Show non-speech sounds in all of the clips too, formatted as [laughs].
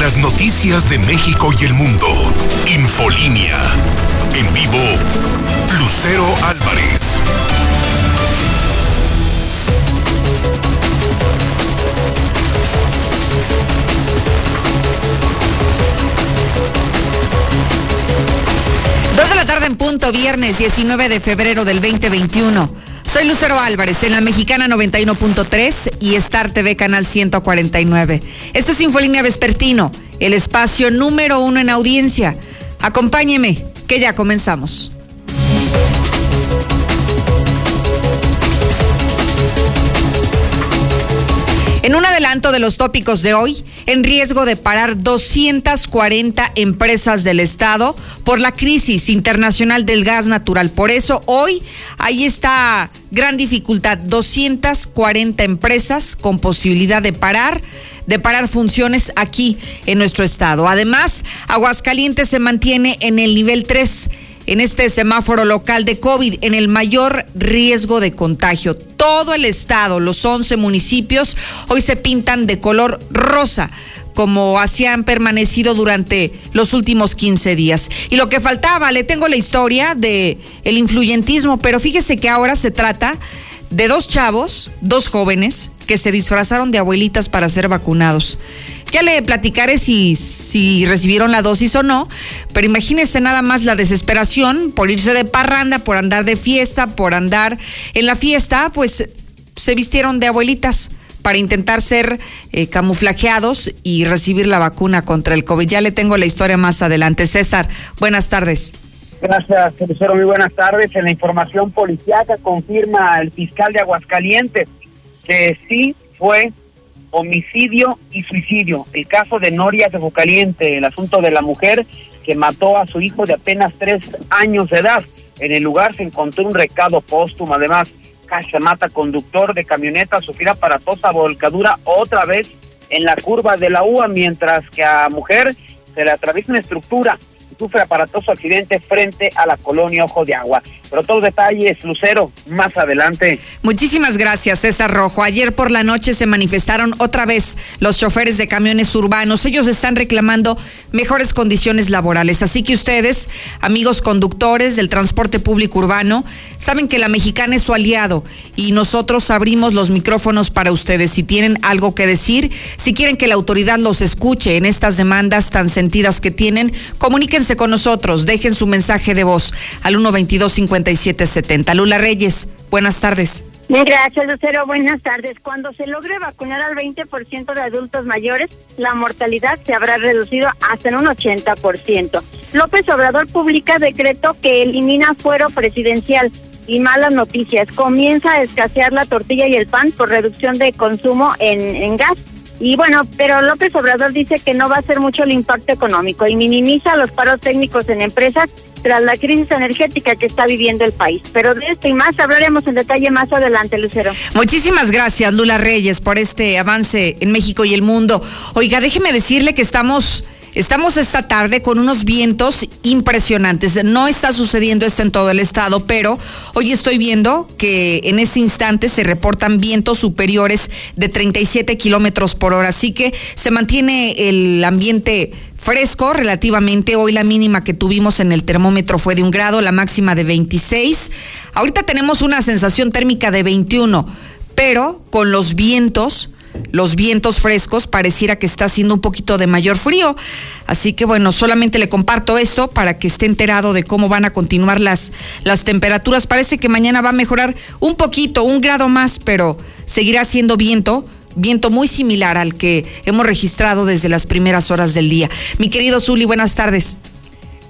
Las noticias de México y el mundo. Infolínea. En vivo, Lucero Álvarez. Dos de la tarde en punto, viernes 19 de febrero del 2021. Soy Lucero Álvarez en la Mexicana 91.3 y Star TV Canal 149. Esto es Infolínea Vespertino, el espacio número uno en audiencia. Acompáñeme, que ya comenzamos. En un adelanto de los tópicos de hoy, en riesgo de parar 240 empresas del Estado por la crisis internacional del gas natural. Por eso hoy hay esta gran dificultad, 240 empresas con posibilidad de parar de parar funciones aquí en nuestro estado. Además, Aguascalientes se mantiene en el nivel 3 en este semáforo local de COVID en el mayor riesgo de contagio. Todo el estado, los 11 municipios, hoy se pintan de color rosa como así han permanecido durante los últimos 15 días. Y lo que faltaba, le tengo la historia de el influyentismo, pero fíjese que ahora se trata de dos chavos, dos jóvenes, que se disfrazaron de abuelitas para ser vacunados. Ya le platicaré si, si recibieron la dosis o no, pero imagínense nada más la desesperación por irse de parranda, por andar de fiesta, por andar en la fiesta, pues se vistieron de abuelitas para intentar ser eh, camuflajeados y recibir la vacuna contra el COVID. Ya le tengo la historia más adelante. César, buenas tardes. Gracias, profesor. Muy buenas tardes. En la información policiaca confirma el fiscal de Aguascalientes que sí fue homicidio y suicidio. El caso de Noria de Bocaliente, el asunto de la mujer que mató a su hijo de apenas tres años de edad. En el lugar se encontró un recado póstumo. Además, mata conductor de camioneta, sufrir aparatosa volcadura otra vez en la curva de la UA, mientras que a mujer se le atraviesa una estructura sufre aparatoso accidente frente a la colonia Ojo de Agua. Pero todos los detalles, Lucero, más adelante. Muchísimas gracias, César Rojo. Ayer por la noche se manifestaron otra vez los choferes de camiones urbanos. Ellos están reclamando mejores condiciones laborales. Así que ustedes, amigos conductores del transporte público urbano, saben que la mexicana es su aliado y nosotros abrimos los micrófonos para ustedes. Si tienen algo que decir, si quieren que la autoridad los escuche en estas demandas tan sentidas que tienen, comuníquense con nosotros, dejen su mensaje de voz al 122-5770. Lula Reyes, buenas tardes. Gracias, Lucero. Buenas tardes. Cuando se logre vacunar al 20% de adultos mayores, la mortalidad se habrá reducido hasta en un 80%. López Obrador publica decreto que elimina fuero presidencial y malas noticias. Comienza a escasear la tortilla y el pan por reducción de consumo en, en gas. Y bueno, pero López Obrador dice que no va a ser mucho el impacto económico y minimiza los paros técnicos en empresas tras la crisis energética que está viviendo el país. Pero de esto y más hablaremos en detalle más adelante, Lucero. Muchísimas gracias, Lula Reyes, por este avance en México y el mundo. Oiga, déjeme decirle que estamos Estamos esta tarde con unos vientos impresionantes. No está sucediendo esto en todo el estado, pero hoy estoy viendo que en este instante se reportan vientos superiores de 37 kilómetros por hora. Así que se mantiene el ambiente fresco relativamente. Hoy la mínima que tuvimos en el termómetro fue de un grado, la máxima de 26. Ahorita tenemos una sensación térmica de 21, pero con los vientos los vientos frescos, pareciera que está haciendo un poquito de mayor frío. Así que bueno, solamente le comparto esto para que esté enterado de cómo van a continuar las, las temperaturas. Parece que mañana va a mejorar un poquito, un grado más, pero seguirá siendo viento viento muy similar al que hemos registrado desde las primeras horas del día. Mi querido Zuli, buenas tardes.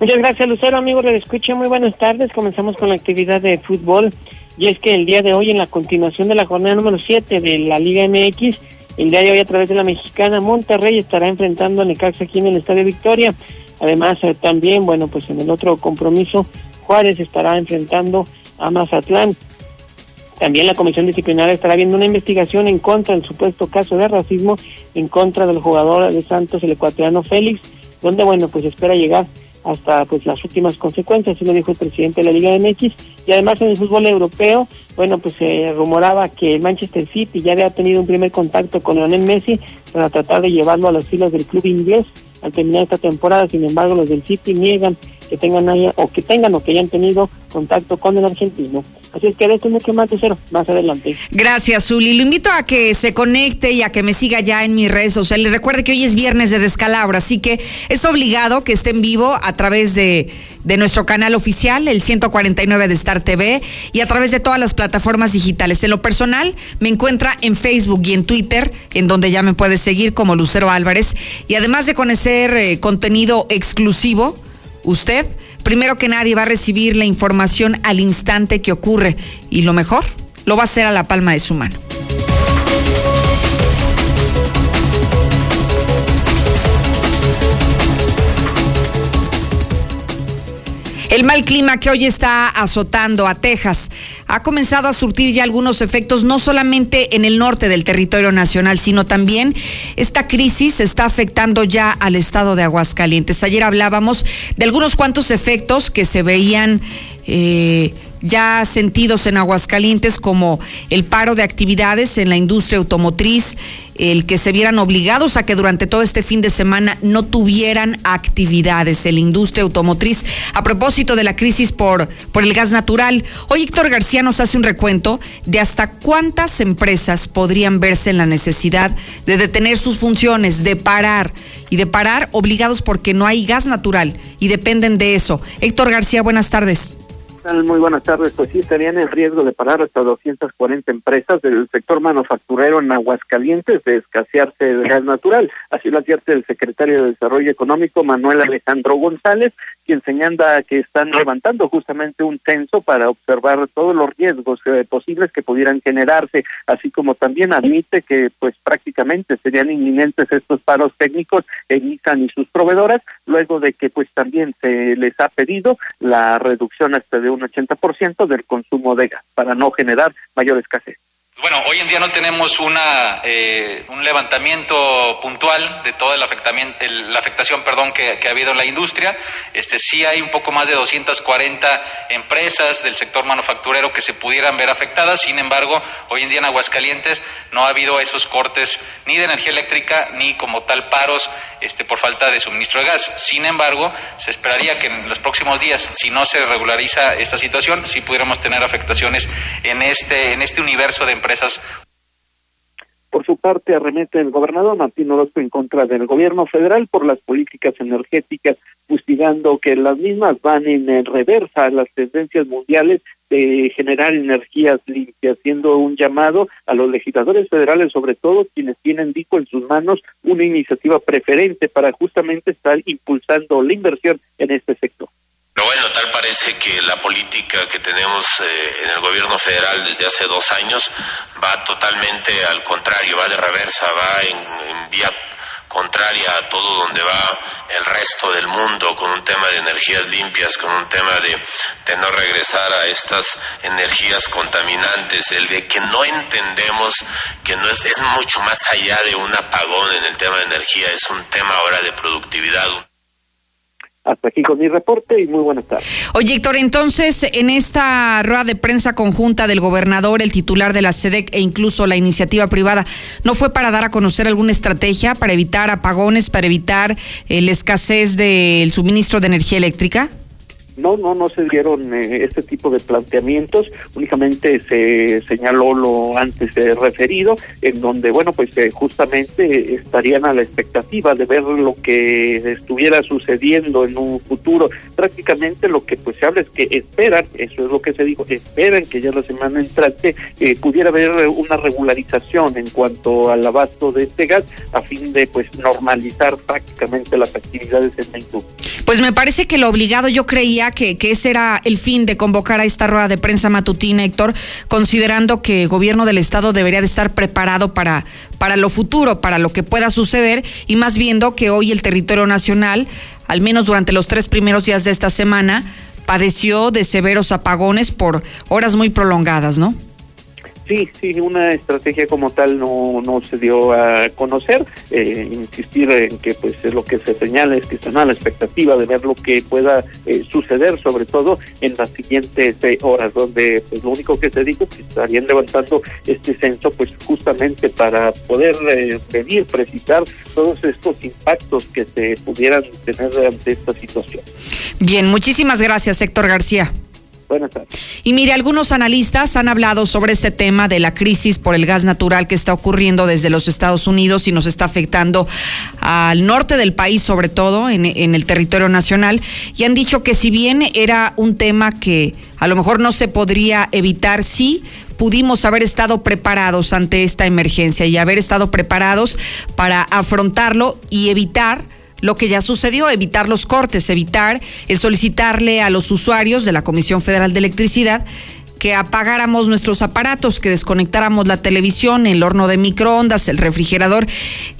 Muchas gracias, Lucero. Amigos, le escucho. Muy buenas tardes. Comenzamos con la actividad de fútbol. Y es que el día de hoy, en la continuación de la jornada número 7 de la Liga MX, el día de hoy a través de la mexicana Monterrey estará enfrentando a Necaxa aquí en el Estadio Victoria. Además eh, también, bueno, pues en el otro compromiso Juárez estará enfrentando a Mazatlán. También la Comisión Disciplinaria estará viendo una investigación en contra del supuesto caso de racismo en contra del jugador de Santos, el ecuatoriano Félix, donde, bueno, pues espera llegar hasta pues las últimas consecuencias, así lo dijo el presidente de la Liga MX. Y además en el fútbol europeo, bueno, pues se rumoraba que Manchester City ya había tenido un primer contacto con Lionel Messi para tratar de llevarlo a las filas del club inglés al terminar esta temporada. Sin embargo, los del City niegan que tengan o que tengan o que hayan tenido contacto con el argentino. Así es que esto mucho más de cero más adelante. Gracias, Zuli. Lo invito a que se conecte y a que me siga ya en mis redes sociales. Recuerde que hoy es viernes de descalabro, así que es obligado que esté en vivo a través de, de nuestro canal oficial, el 149 de Star TV, y a través de todas las plataformas digitales. En lo personal, me encuentra en Facebook y en Twitter, en donde ya me puede seguir como Lucero Álvarez. Y además de conocer eh, contenido exclusivo, usted primero que nadie va a recibir la información al instante que ocurre y lo mejor, lo va a hacer a la palma de su mano. El mal clima que hoy está azotando a Texas ha comenzado a surtir ya algunos efectos, no solamente en el norte del territorio nacional, sino también esta crisis está afectando ya al estado de Aguascalientes. Ayer hablábamos de algunos cuantos efectos que se veían eh, ya sentidos en Aguascalientes como el paro de actividades en la industria automotriz, el que se vieran obligados a que durante todo este fin de semana no tuvieran actividades en la industria automotriz a propósito de la crisis por, por el gas natural. Hoy Héctor García nos hace un recuento de hasta cuántas empresas podrían verse en la necesidad de detener sus funciones, de parar y de parar obligados porque no hay gas natural y dependen de eso. Héctor García, buenas tardes. Muy buenas tardes. Pues sí, estarían en riesgo de parar hasta 240 empresas del sector manufacturero en Aguascalientes de escasearse el gas natural. Así lo advierte el secretario de Desarrollo Económico, Manuel Alejandro González, quien señala que están levantando justamente un censo para observar todos los riesgos eh, posibles que pudieran generarse, así como también admite que pues prácticamente serían inminentes estos paros técnicos en ISAN y sus proveedoras, luego de que pues también se les ha pedido la reducción hasta de un 80% del consumo de gas para no generar mayor escasez. Bueno, hoy en día no tenemos una, eh, un levantamiento puntual de toda la, la afectación perdón, que, ha habido en la industria. Este, sí hay un poco más de 240 empresas del sector manufacturero que se pudieran ver afectadas. Sin embargo, hoy en día en Aguascalientes no ha habido esos cortes ni de energía eléctrica ni como tal paros este, por falta de suministro de gas. Sin embargo, se esperaría que en los próximos días, si no se regulariza esta situación, sí pudiéramos tener afectaciones en este, en este universo de empresas por su parte, arremete el gobernador Martín Orozco en contra del gobierno federal por las políticas energéticas, fustigando que las mismas van en reversa a las tendencias mundiales de generar energías limpias, haciendo un llamado a los legisladores federales, sobre todo quienes tienen, dijo, en sus manos una iniciativa preferente para justamente estar impulsando la inversión en este sector. Pero bueno, tal parece que la política que tenemos eh, en el gobierno federal desde hace dos años va totalmente al contrario, va de reversa, va en, vía contraria a todo donde va el resto del mundo con un tema de energías limpias, con un tema de, de, no regresar a estas energías contaminantes, el de que no entendemos que no es, es mucho más allá de un apagón en el tema de energía, es un tema ahora de productividad. Hasta aquí con mi reporte y muy buenas tardes. Oye, Héctor, entonces, en esta rueda de prensa conjunta del gobernador, el titular de la SEDEC e incluso la iniciativa privada, ¿no fue para dar a conocer alguna estrategia para evitar apagones, para evitar eh, la escasez del suministro de energía eléctrica? No, no, no se dieron eh, este tipo de planteamientos, únicamente se señaló lo antes referido, en donde, bueno, pues eh, justamente estarían a la expectativa de ver lo que estuviera sucediendo en un futuro. Prácticamente lo que pues se habla es que esperan, eso es lo que se dijo, esperan que ya la semana entrante eh, pudiera haber una regularización en cuanto al abasto de este gas a fin de pues normalizar prácticamente las actividades en la industria. Pues me parece que lo obligado yo creía que, ese era el fin de convocar a esta rueda de prensa matutina, Héctor, considerando que el gobierno del Estado debería de estar preparado para, para lo futuro, para lo que pueda suceder, y más viendo que hoy el territorio nacional, al menos durante los tres primeros días de esta semana, padeció de severos apagones por horas muy prolongadas, ¿no? Sí, sí, una estrategia como tal no, no se dio a conocer. Eh, insistir en que pues es lo que se señala es que están a la expectativa de ver lo que pueda eh, suceder, sobre todo en las siguientes eh, horas, donde pues lo único que se dijo es que estarían levantando este censo pues justamente para poder medir, precisar todos estos impactos que se pudieran tener ante esta situación. Bien, muchísimas gracias, Héctor García. Buenas tardes. Y mire, algunos analistas han hablado sobre este tema de la crisis por el gas natural que está ocurriendo desde los Estados Unidos y nos está afectando al norte del país, sobre todo en, el territorio nacional, y han dicho que si bien era un tema que a lo mejor no se podría evitar, sí pudimos haber estado preparados ante esta emergencia y haber estado preparados para afrontarlo y evitar lo que ya sucedió, evitar los cortes, evitar el solicitarle a los usuarios de la Comisión Federal de Electricidad que apagáramos nuestros aparatos, que desconectáramos la televisión, el horno de microondas, el refrigerador,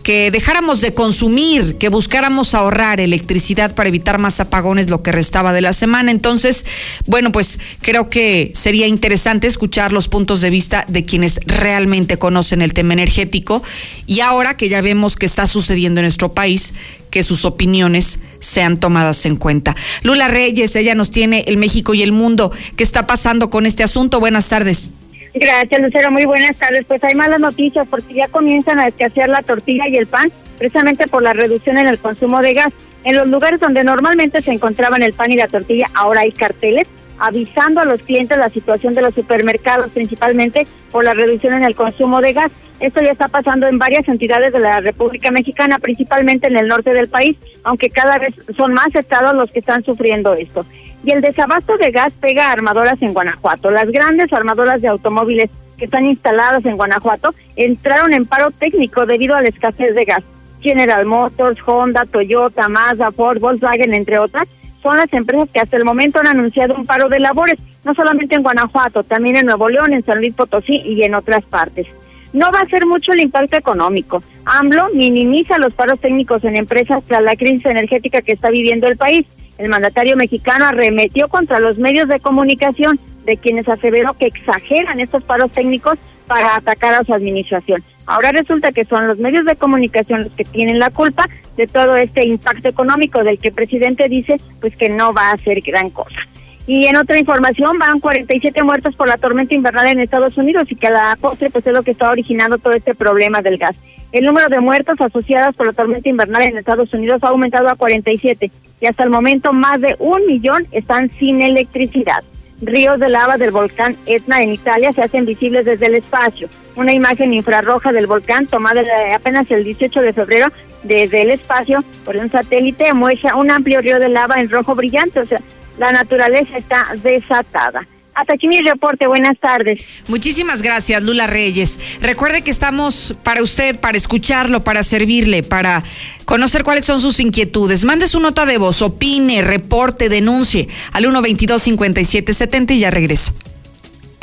que dejáramos de consumir, que buscáramos ahorrar electricidad para evitar más apagones lo que restaba de la semana. Entonces, bueno, pues creo que sería interesante escuchar los puntos de vista de quienes realmente conocen el tema energético y ahora que ya vemos que está sucediendo en nuestro país, que sus opiniones sean tomadas en cuenta. Lula Reyes, ella nos tiene el México y el mundo. ¿Qué está pasando con este asunto? Buenas tardes. Gracias, Lucero. Muy buenas tardes. Pues hay malas noticias porque ya comienzan a escasear la tortilla y el pan, precisamente por la reducción en el consumo de gas. En los lugares donde normalmente se encontraban el pan y la tortilla, ahora hay carteles avisando a los clientes la situación de los supermercados, principalmente por la reducción en el consumo de gas. Esto ya está pasando en varias entidades de la República Mexicana, principalmente en el norte del país, aunque cada vez son más estados los que están sufriendo esto. Y el desabasto de gas pega a armadoras en Guanajuato. Las grandes armadoras de automóviles que están instaladas en Guanajuato entraron en paro técnico debido a la escasez de gas. General Motors, Honda, Toyota, Mazda, Ford, Volkswagen, entre otras, son las empresas que hasta el momento han anunciado un paro de labores, no solamente en Guanajuato, también en Nuevo León, en San Luis Potosí y en otras partes. No va a ser mucho el impacto económico. AMLO minimiza los paros técnicos en empresas tras la crisis energética que está viviendo el país. El mandatario mexicano arremetió contra los medios de comunicación de quienes aseveró que exageran estos paros técnicos para atacar a su administración. Ahora resulta que son los medios de comunicación los que tienen la culpa de todo este impacto económico del que el presidente dice pues que no va a hacer gran cosa. Y en otra información, van 47 muertos por la tormenta invernal en Estados Unidos y que a la postre pues es lo que está originando todo este problema del gas. El número de muertos asociados por la tormenta invernal en Estados Unidos ha aumentado a 47 y hasta el momento más de un millón están sin electricidad. Ríos de lava del volcán Etna en Italia se hacen visibles desde el espacio. Una imagen infrarroja del volcán tomada apenas el 18 de febrero desde el espacio por un satélite muestra un amplio río de lava en rojo brillante. O sea, la naturaleza está desatada. Hasta aquí mi reporte. Buenas tardes. Muchísimas gracias, Lula Reyes. Recuerde que estamos para usted, para escucharlo, para servirle, para conocer cuáles son sus inquietudes. Mande su nota de voz, opine, reporte, denuncie al 122-5770 y ya regreso.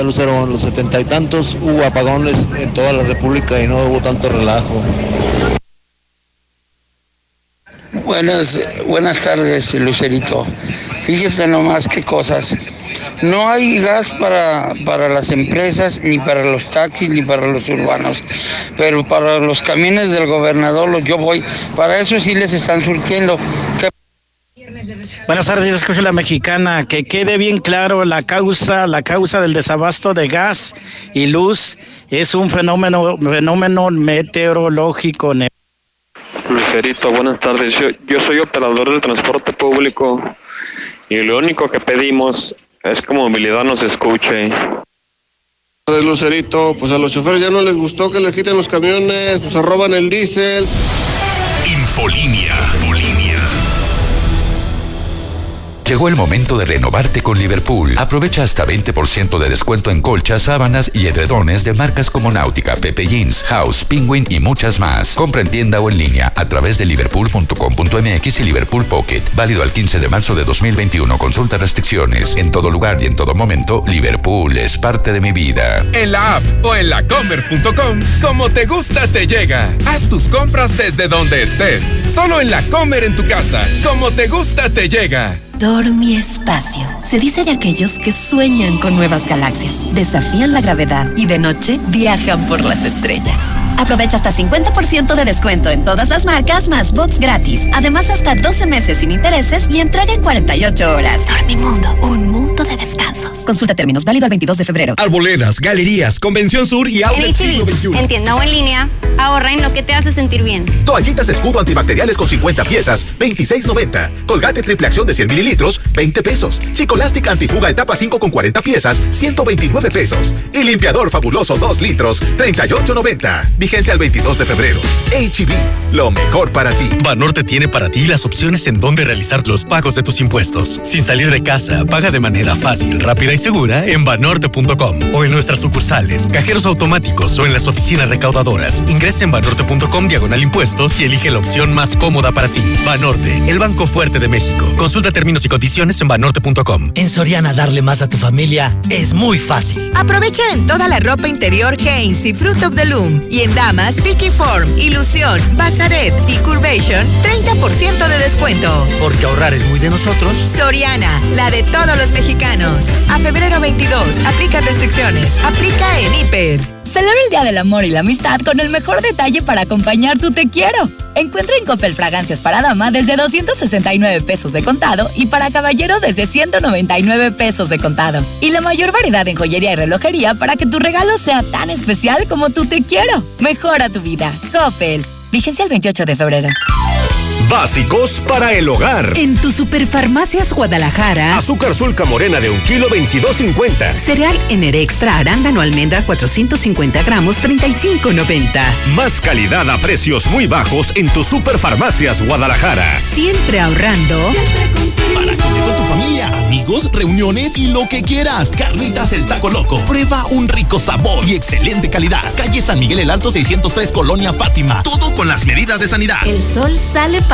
Lucero, en los setenta y tantos hubo apagones en toda la República y no hubo tanto relajo. Buenas, buenas tardes, Lucerito. Fíjate nomás qué cosas. No hay gas para, para las empresas, ni para los taxis, ni para los urbanos. Pero para los camiones del gobernador, los yo voy, para eso sí les están surtiendo. Buenas tardes, escucho la mexicana. Que quede bien claro la causa, la causa del desabasto de gas y luz es un fenómeno, fenómeno meteorológico. Lucerito, buenas tardes. Yo, yo soy operador de transporte público y lo único que pedimos es que movilidad nos escuche. Lucerito, pues a los choferes ya no les gustó que les quiten los camiones, pues roban el diésel. Infolinia. Llegó el momento de renovarte con Liverpool. Aprovecha hasta 20% de descuento en colchas, sábanas y edredones de marcas como Náutica, Pepe Jeans, House, Penguin y muchas más. Compra en tienda o en línea a través de liverpool.com.mx y Liverpool Pocket. Válido al 15 de marzo de 2021. Consulta restricciones. En todo lugar y en todo momento, Liverpool es parte de mi vida. En la app o en lacomer.com, como te gusta te llega. Haz tus compras desde donde estés. Solo en la Comer en tu casa. Como te gusta te llega. Dormi Espacio. Se dice de aquellos que sueñan con nuevas galaxias, desafían la gravedad y de noche viajan por las estrellas. Aprovecha hasta 50% de descuento en todas las marcas más box gratis. Además, hasta 12 meses sin intereses y entrega en 48 horas. Dormimundo, un mundo de descansos. Consulta términos válido el 22 de febrero. Arboledas, galerías, Convención Sur y Outlet Siglo XXI. En tienda o en línea, ahorra en lo que te hace sentir bien. Toallitas de escudo antibacteriales con 50 piezas, 26.90. Colgate triple acción de 100 mililitros, 20 pesos. Chicolástica antifuga etapa 5 con 40 piezas, 129 pesos. Y limpiador fabuloso 2 litros, 38.90. Vigencia al 22 de febrero. HB, lo mejor para ti. Banorte tiene para ti las opciones en donde realizar los pagos de tus impuestos. Sin salir de casa, paga de manera fácil, rápida y segura en banorte.com o en nuestras sucursales, cajeros automáticos o en las oficinas recaudadoras. Ingresa en banorte.com diagonal impuestos y elige la opción más cómoda para ti. Banorte, el banco fuerte de México. Consulta términos y condiciones en banorte.com. En Soriana darle más a tu familia es muy fácil. Aprovecha en toda la ropa interior Hanes y Fruit of the Loom y en damas Vicky Form, Ilusión, Bazaret y Curvation 30% de descuento. Porque ahorrar es muy de nosotros. Soriana, la de todos los mexicanos. A febrero 22, aplica restricciones. Aplica en Hiper. Celebra el Día del Amor y la Amistad con el mejor detalle para acompañar tu te quiero. Encuentra en Coppel fragancias para dama desde 269 pesos de contado y para caballero desde 199 pesos de contado. Y la mayor variedad en joyería y relojería para que tu regalo sea tan especial como tu te quiero. Mejora tu vida. Coppel. Vigencia el 28 de febrero. Básicos para el hogar. En tu Superfarmacias Guadalajara. Azúcar sulca morena de un kilo 22.50. Cereal Ener Extra arándano almendra 450 gramos 35.90. Más calidad a precios muy bajos en tu Superfarmacias Guadalajara. Siempre ahorrando. Para comer con tu familia, amigos, reuniones y lo que quieras. Carnitas el Taco Loco. Prueba un rico sabor y excelente calidad. Calle San Miguel el Alto 603 Colonia Fátima. Todo con las medidas de sanidad. El sol sale para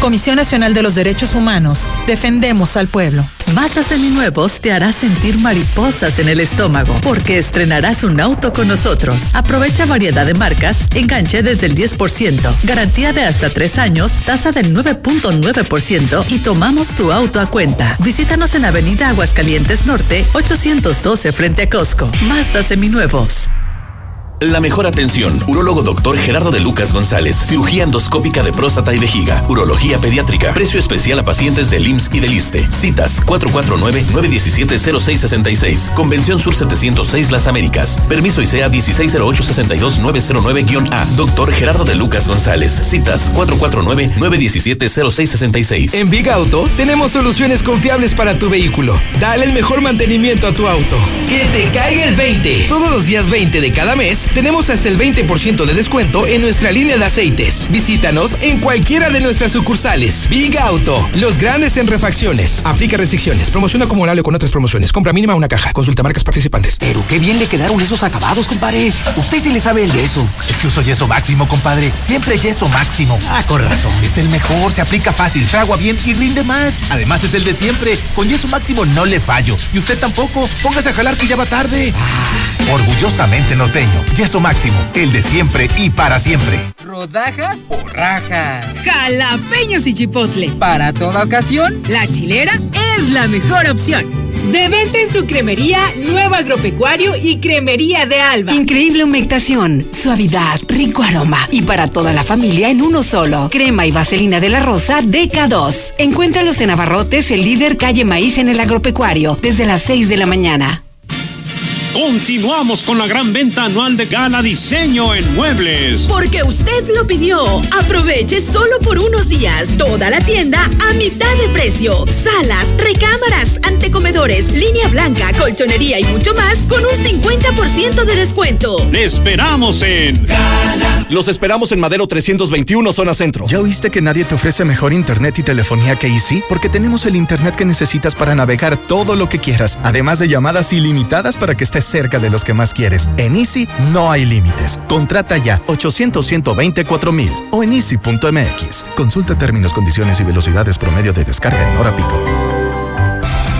Comisión Nacional de los Derechos Humanos. Defendemos al pueblo. Mazda Seminuevos te hará sentir mariposas en el estómago porque estrenarás un auto con nosotros. Aprovecha variedad de marcas, enganche desde el 10%, garantía de hasta 3 años, tasa del 9.9% y tomamos tu auto a cuenta. Visítanos en Avenida Aguascalientes Norte, 812 frente a Costco. Mazda Seminuevos. La mejor atención. Urólogo doctor Gerardo de Lucas González. Cirugía endoscópica de próstata y vejiga. Urología pediátrica. Precio especial a pacientes del IMSS y del ISTE. Citas 449-917-0666. Convención Sur 706 Las Américas. Permiso ICEA 160862909-A. Doctor Gerardo de Lucas González. Citas 449-917-0666. En Big Auto tenemos soluciones confiables para tu vehículo. Dale el mejor mantenimiento a tu auto. Que te caiga el 20. Todos los días 20 de cada mes tenemos hasta el 20% de descuento en nuestra línea de aceites. Visítanos en cualquiera de nuestras sucursales. Big Auto, los grandes en refacciones. Aplica restricciones. Promoción acumulable con otras promociones. Compra mínima una caja. Consulta marcas participantes. Pero qué bien le quedaron esos acabados, compadre. Usted sí le sabe el yeso. Es que uso yeso máximo, compadre. Siempre yeso máximo. Ah, con razón. Es el mejor, se aplica fácil, fragua bien y rinde más. Además es el de siempre. Con yeso máximo no le fallo. Y usted tampoco. Póngase a jalar que ya va tarde. Ah, orgullosamente norteño. Yeso máximo, el de siempre y para siempre. ¿Rodajas o rajas? Jalapeños y chipotle. Para toda ocasión, la chilera es la mejor opción. De venta en su cremería Nuevo Agropecuario y Cremería de Alba. Increíble humectación, suavidad, rico aroma y para toda la familia en uno solo. Crema y vaselina de la rosa DK2. Encuéntralos en Abarrotes, el líder calle Maíz en el Agropecuario, desde las 6 de la mañana. Continuamos con la gran venta anual de Gala Diseño en Muebles. Porque usted lo pidió. Aproveche solo por unos días toda la tienda a mitad de precio. Salas, recámaras, antecomedores, línea blanca, colchonería y mucho más con un 50% de descuento. Le esperamos en Gala. Los esperamos en Madero 321, zona centro. ¿Ya oíste que nadie te ofrece mejor internet y telefonía que Easy? Porque tenemos el internet que necesitas para navegar todo lo que quieras, además de llamadas ilimitadas para que estés cerca de los que más quieres. En Easy no hay límites. Contrata ya 800 124 mil o en easy.mx. Consulta términos, condiciones y velocidades promedio de descarga en hora pico.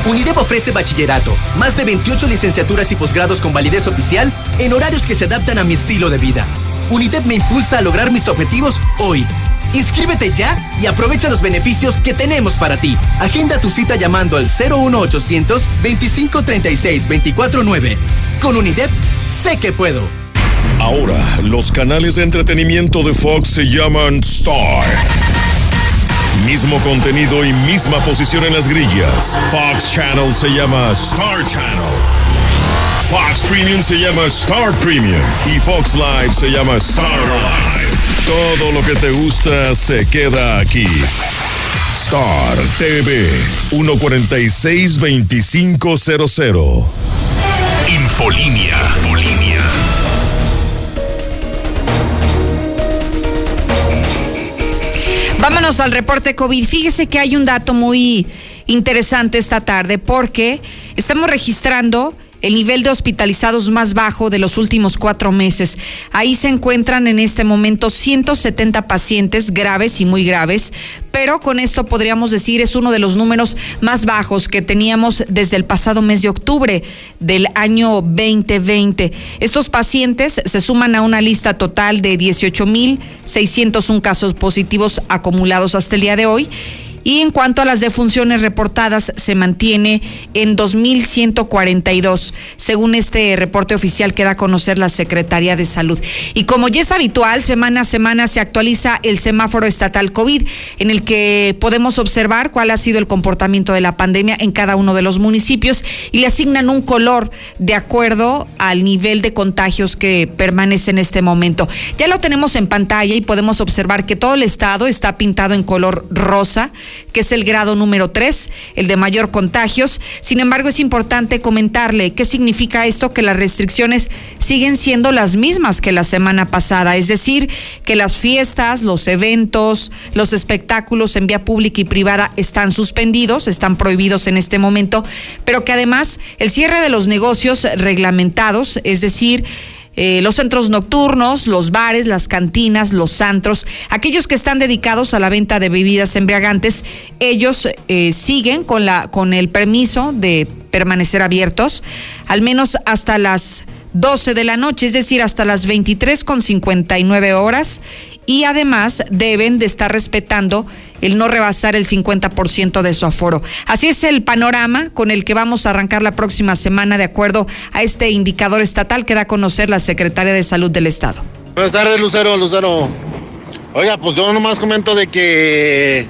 UNIDEP ofrece bachillerato, más de 28 licenciaturas y posgrados con validez oficial en horarios que se adaptan a mi estilo de vida. UNIDEP me impulsa a lograr mis objetivos hoy. Inscríbete ya y aprovecha los beneficios que tenemos para ti. Agenda tu cita llamando al 01800 2536 249. Con UNIDEP, sé que puedo. Ahora, los canales de entretenimiento de Fox se llaman Star. Mismo contenido y misma posición en las grillas. Fox Channel se llama Star Channel. Fox Premium se llama Star Premium. Y Fox Live se llama Star Live. Todo lo que te gusta se queda aquí. Star TV 146-2500. Infolínea. Infolínea. Vámonos al reporte COVID. Fíjese que hay un dato muy interesante esta tarde porque estamos registrando el nivel de hospitalizados más bajo de los últimos cuatro meses. Ahí se encuentran en este momento 170 pacientes graves y muy graves, pero con esto podríamos decir es uno de los números más bajos que teníamos desde el pasado mes de octubre del año 2020. Estos pacientes se suman a una lista total de 18.601 casos positivos acumulados hasta el día de hoy y en cuanto a las defunciones reportadas, se mantiene en 2.142, según este reporte oficial que da a conocer la Secretaría de Salud. Y como ya es habitual, semana a semana se actualiza el semáforo estatal COVID, en el que podemos observar cuál ha sido el comportamiento de la pandemia en cada uno de los municipios y le asignan un color de acuerdo al nivel de contagios que permanece en este momento. Ya lo tenemos en pantalla y podemos observar que todo el estado está pintado en color rosa que es el grado número 3, el de mayor contagios. Sin embargo, es importante comentarle qué significa esto, que las restricciones siguen siendo las mismas que la semana pasada, es decir, que las fiestas, los eventos, los espectáculos en vía pública y privada están suspendidos, están prohibidos en este momento, pero que además el cierre de los negocios reglamentados, es decir, eh, los centros nocturnos, los bares, las cantinas, los antros, aquellos que están dedicados a la venta de bebidas embriagantes, ellos eh, siguen con, la, con el permiso de permanecer abiertos, al menos hasta las 12 de la noche, es decir, hasta las 23 con 59 horas y además deben de estar respetando el no rebasar el 50% de su aforo. Así es el panorama con el que vamos a arrancar la próxima semana de acuerdo a este indicador estatal que da a conocer la Secretaria de Salud del Estado. Buenas tardes, Lucero, Lucero. Oiga, pues yo nomás comento de que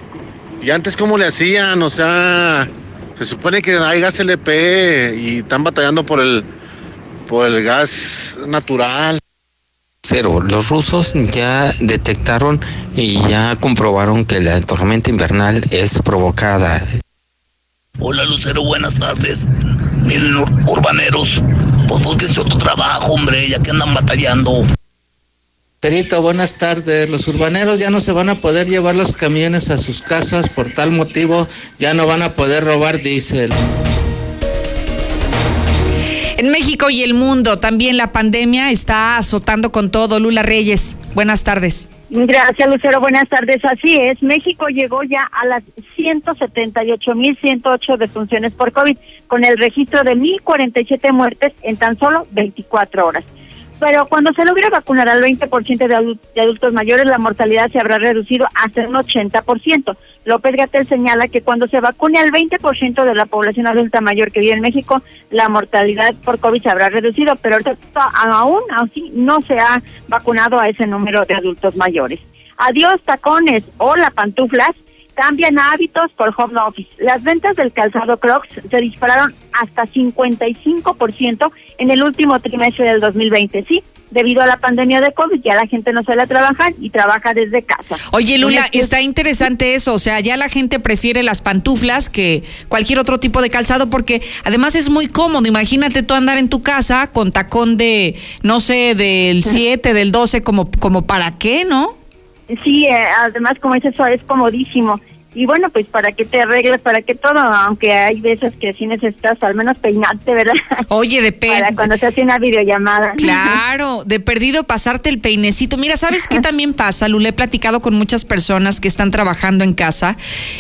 y antes cómo le hacían, o sea, se supone que hay gas LP y están batallando por el por el gas natural. Cero. Los rusos ya detectaron y ya comprobaron que la tormenta invernal es provocada. Hola Lucero, buenas tardes. Miren, urbaneros, pues búsquense otro trabajo, hombre, ya que andan batallando. Querido, buenas tardes. Los urbaneros ya no se van a poder llevar los camiones a sus casas, por tal motivo ya no van a poder robar diésel. En México y el mundo también la pandemia está azotando con todo. Lula Reyes, buenas tardes. Gracias, Lucero. Buenas tardes. Así es, México llegó ya a las 178.108 defunciones por COVID, con el registro de 1.047 muertes en tan solo 24 horas. Pero cuando se logre vacunar al 20% de, de adultos mayores, la mortalidad se habrá reducido hasta un 80%. López Gatel señala que cuando se vacune al 20% de la población adulta mayor que vive en México, la mortalidad por COVID se habrá reducido, pero aún así no se ha vacunado a ese número de adultos mayores. Adiós tacones, hola pantuflas, cambian hábitos por home office. Las ventas del calzado Crocs se dispararon hasta 55% en el último trimestre del 2020, sí. Debido a la pandemia de COVID, ya la gente no sale a trabajar y trabaja desde casa. Oye, Lula, está interesante eso. O sea, ya la gente prefiere las pantuflas que cualquier otro tipo de calzado porque además es muy cómodo. Imagínate tú andar en tu casa con tacón de, no sé, del 7, del 12, como, como para qué, ¿no? Sí, eh, además como dices, eso es comodísimo. Y bueno, pues para que te arregles, para que todo, aunque hay veces que sí necesitas al menos peinarte, ¿verdad? [laughs] Oye, de Para cuando se hace una videollamada. Claro, de perdido pasarte el peinecito. Mira, ¿sabes qué también pasa? Lule, he platicado con muchas personas que están trabajando en casa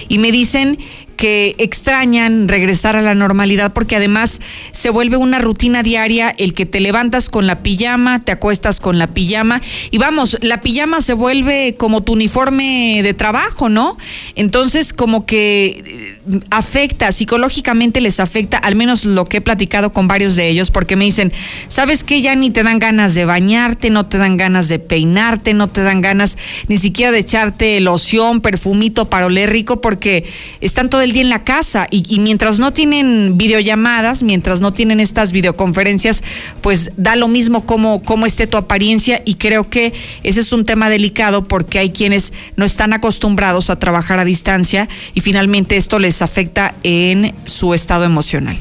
y me dicen que extrañan regresar a la normalidad porque además se vuelve una rutina diaria el que te levantas con la pijama, te acuestas con la pijama y vamos, la pijama se vuelve como tu uniforme de trabajo, ¿no? Entonces como que afecta, psicológicamente les afecta, al menos lo que he platicado con varios de ellos, porque me dicen, ¿sabes qué? Ya ni te dan ganas de bañarte, no te dan ganas de peinarte, no te dan ganas ni siquiera de echarte loción, perfumito para oler rico porque están todo el día en la casa y, mientras no tienen videollamadas, mientras no tienen estas videoconferencias, pues da lo mismo cómo, cómo esté tu apariencia y creo que ese es un tema delicado porque hay quienes no están acostumbrados a trabajar a distancia y finalmente esto les afecta en su estado emocional.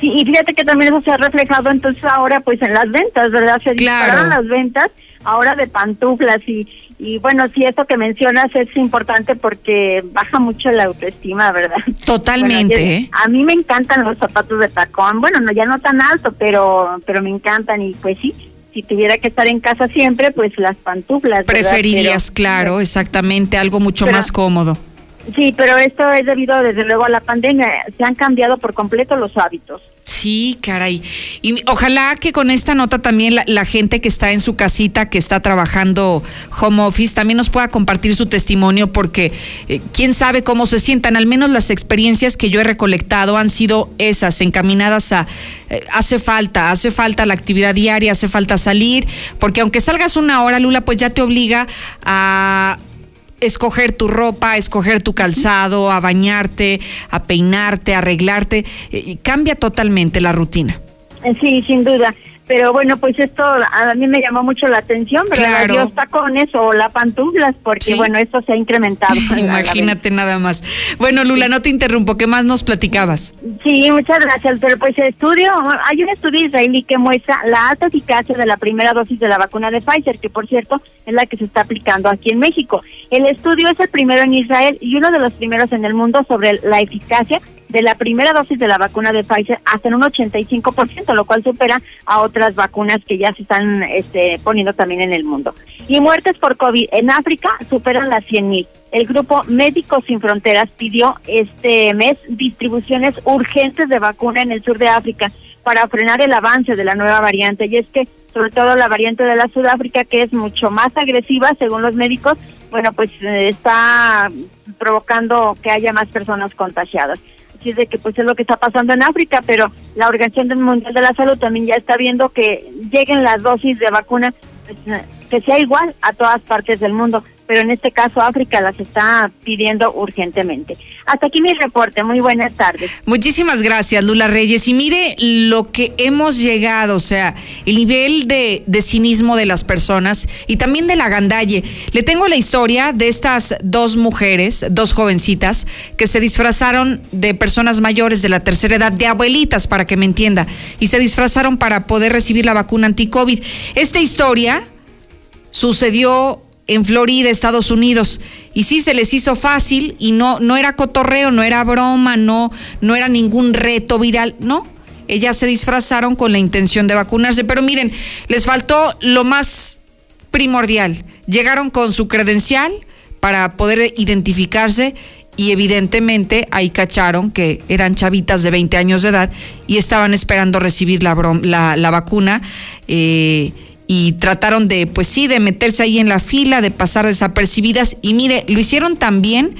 Sí, y fíjate que también eso se ha reflejado entonces ahora pues en las ventas, ¿verdad? Se dispararon las ventas ahora de pantuflas y, y bueno, sí, eso que mencionas es importante porque baja mucho la autoestima, ¿verdad? Totalmente. ¿eh? a mí me encantan los zapatos de tacón, bueno, no ya no tan alto, pero pero me encantan y pues sí, si tuviera que estar en casa siempre, pues las pantuflas. Preferirías, claro, exactamente, algo mucho más cómodo. Sí, pero esto es debido desde luego a la pandemia. Se han cambiado por completo los hábitos. Sí, caray. Y ojalá que con esta nota también la, gente que está en su casita, que está trabajando home office, también nos pueda compartir su testimonio porque eh, quién sabe cómo se sientan. Al menos las experiencias que yo he recolectado han sido esas, encaminadas a eh, hace falta, hace falta la actividad diaria, hace falta salir, porque aunque salgas una hora, Lula, pues ya te obliga a escoger tu ropa, escoger tu calzado, a bañarte, a peinarte, a arreglarte, eh, cambia totalmente la rutina. Sí, sin duda. Pero bueno, pues esto a mí me llamó mucho la atención, ¿verdad? Claro. Dios tacones o la pantuflas, porque Sí. bueno, esto se ha incrementado. [laughs] [laughs] Imagínate nada más. Bueno, Lula, no te interrumpo, ¿qué más nos platicabas? Sí, muchas gracias. Pero pues el estudio, hay un estudio israelí que muestra la alta eficacia de la primera dosis de la vacuna de Pfizer, que por cierto es la que se está aplicando aquí en México. El estudio es el primero en Israel y uno de los primeros en el mundo sobre la eficacia de la primera dosis de la vacuna de Pfizer hasta en un 85%, lo cual supera a otras vacunas que ya se están este, poniendo también en el mundo. Y muertes por COVID en África superan las 100 mil. El grupo Médicos Sin Fronteras pidió este mes distribuciones urgentes de vacuna en el sur de África para frenar el avance de la nueva variante. Y es que, sobre todo la variante de la Sudáfrica, que es mucho más agresiva, según los médicos, bueno, pues eh, está provocando que haya más personas contagiadas. Es de que pues es lo que está pasando en África, pero la Organización Mundial de la Salud también ya está viendo que lleguen las dosis de vacuna pues, que sea igual a todas partes del mundo, pero en este caso África las está pidiendo urgentemente. Hasta aquí mi reporte, muy buenas tardes. Muchísimas gracias, Lula Reyes. Y mire lo que hemos llegado, o sea, el nivel de, de cinismo de las personas y también de la gandalle. Le tengo la historia de estas dos mujeres, dos jovencitas, que se disfrazaron de personas mayores de la tercera edad, de abuelitas, para que me entienda, y se disfrazaron para poder recibir la vacuna anti-COVID. Esta historia sucedió en Florida, Estados Unidos. Y sí se les hizo fácil y no, no era cotorreo, no era broma, no, no era ningún reto viral, no. Ellas se disfrazaron con la intención de vacunarse, pero miren, les faltó lo más primordial. Llegaron con su credencial para poder identificarse y evidentemente ahí cacharon que eran chavitas de 20 años de edad y estaban esperando recibir la, la, la vacuna. eh, y trataron de, pues sí, de meterse ahí en la fila, de pasar desapercibidas. Y mire, lo hicieron tan bien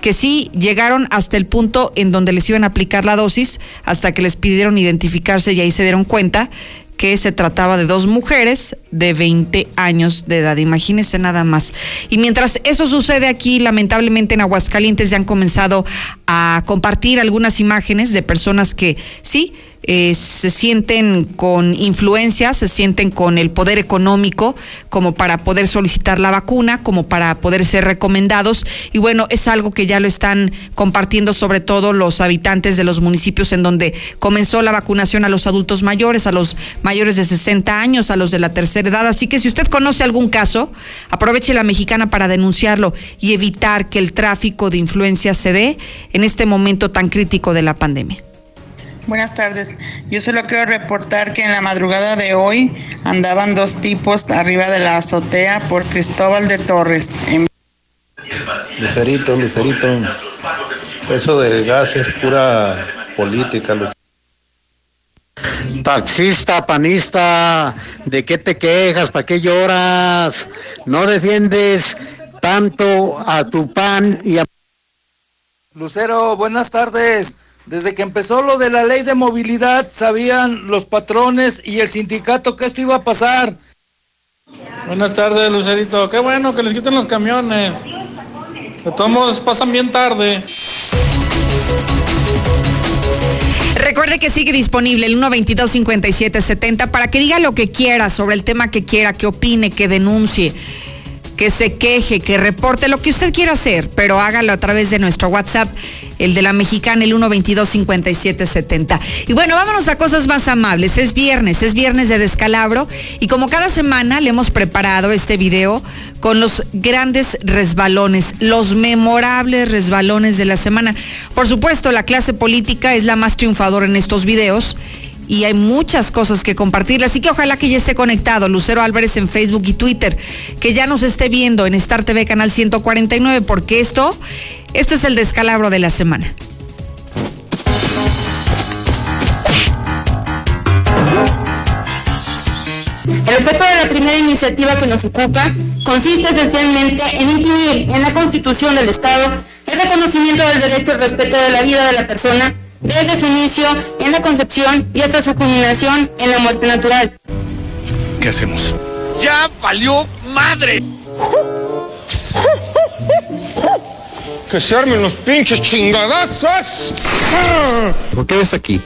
que sí llegaron hasta el punto en donde les iban a aplicar la dosis, hasta que les pidieron identificarse y ahí se dieron cuenta que se trataba de dos mujeres de 20 años de edad. Imagínense nada más. Y mientras eso sucede aquí, lamentablemente en Aguascalientes ya han comenzado a compartir algunas imágenes de personas que sí eh, se sienten con influencia, se sienten con el poder económico como para poder solicitar la vacuna, como para poder ser recomendados. Y bueno, es algo que ya lo están compartiendo sobre todo los habitantes de los municipios en donde comenzó la vacunación a los adultos mayores, a los mayores de 60 años, a los de la tercera edad. Así que si usted conoce algún caso, aproveche la mexicana para denunciarlo y evitar que el tráfico de influencia se dé en este momento tan crítico de la pandemia. Buenas tardes. Yo solo quiero reportar que en la madrugada de hoy andaban dos tipos arriba de la azotea por Cristóbal de Torres. En... Lucerito, Lucerito. Eso del gas es pura política. Taxista, panista, ¿de qué te quejas? ¿Para qué lloras? No defiendes tanto a tu pan y a... Lucero, buenas tardes. Desde que empezó lo de la ley de movilidad, sabían los patrones y el sindicato que esto iba a pasar. Buenas tardes, Lucerito. Qué bueno que les quiten los camiones. De todos modos, pasan bien tarde. Recuerde que sigue disponible el 122-5770 para que diga lo que quiera sobre el tema que quiera, que opine, que denuncie, que se queje, que reporte, lo que usted quiera hacer, pero hágalo a través de nuestro WhatsApp, el de la mexicana, el 122-5770. Y bueno, vámonos a cosas más amables. Es viernes, es viernes de descalabro y como cada semana le hemos preparado este video con los grandes resbalones, los memorables resbalones de la semana. Por supuesto, la clase política es la más triunfadora en estos videos y hay muchas cosas que compartir. Así que ojalá que ya esté conectado Lucero Álvarez en Facebook y Twitter, que ya nos esté viendo en Star TV Canal 149, porque esto, esto es el descalabro de la semana. El objeto de la primera iniciativa que nos ocupa consiste esencialmente en incluir en la Constitución del Estado el reconocimiento del derecho al respeto de la vida de la persona desde su inicio en la concepción y hasta su culminación en la muerte natural. ¿Qué hacemos? ¡Ya valió madre! ¡Que se armen los pinches chingadazos! ¿Por qué ves aquí?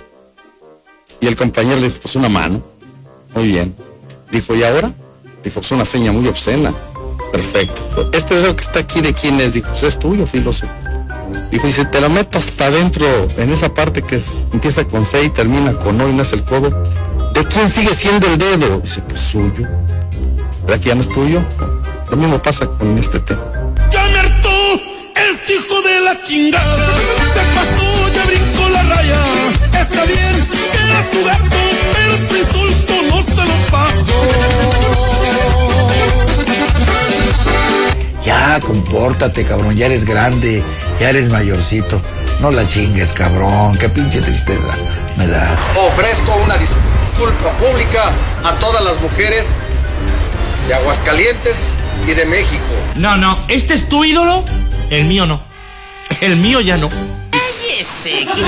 Y el compañero le puso una mano. Muy bien. Dijo, ¿y ahora? Dijo, es una seña muy obscena. Perfecto. Este dedo que está aquí de quién es, dijo, pues es tuyo, filósofo. Dijo, y si te lo meto hasta adentro, en esa parte que empieza con C y termina con O y no es el codo, ¿de quién sigue siendo el dedo? Dice, pues suyo. ¿Verdad que ya no es tuyo? Lo mismo pasa con este tema. La chingada! Se pasó, ya brincó la raya. Está bien que era su gato, pero tu insulto no se lo paso. Ya, compórtate, cabrón, ya eres grande, ya eres mayorcito. No la chingues, cabrón, qué pinche tristeza me da. Ofrezco una disculpa pública a todas las mujeres de Aguascalientes y de México. No, no, ¿este es tu ídolo? El mío no. El mío ya no. Cállese, qué,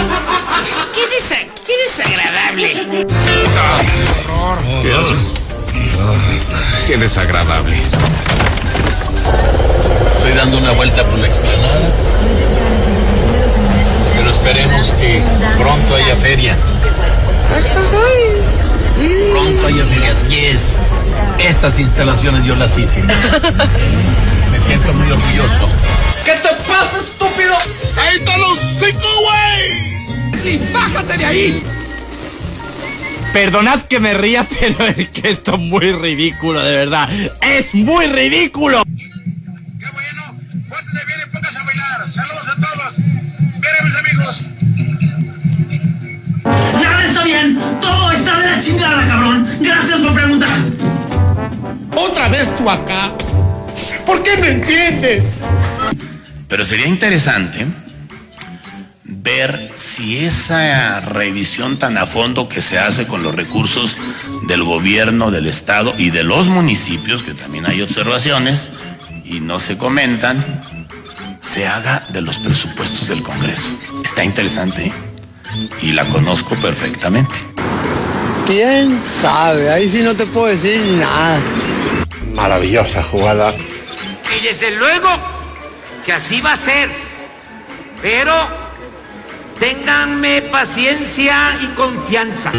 qué, desa- qué desagradable. ¿Qué hace? Qué desagradable. Estoy dando una vuelta por la explanada. Pero esperemos que pronto haya feria. Pronto haya ferias. Yes. Estas instalaciones yo las hice. Me siento muy orgulloso. ¿Qué te pasa, estúpido? ¡Ahí está los cinco, güey! ¡Y bájate de ahí! Perdonad que me ría, [laughs] pero es que esto es muy ridículo, de verdad. ¡Es muy ridículo! ¡Saludos a todos! ¡Miren, mis amigos! ¡Nada está bien! ¡Todo está de la chingada, cabrón! ¡Gracias por preguntar! ¿Otra vez tú acá? ¿Por qué no entiendes? Pero sería interesante ver si esa revisión tan a fondo que se hace con los recursos del gobierno, del Estado y de los municipios, que también hay observaciones y no se comentan, se haga de los presupuestos del Congreso. Está interesante ¿eh? y la conozco perfectamente. ¿Quién sabe? Ahí sí no te puedo decir nada. Maravillosa jugada. Y desde luego que así va a ser. Pero ténganme paciencia y confianza.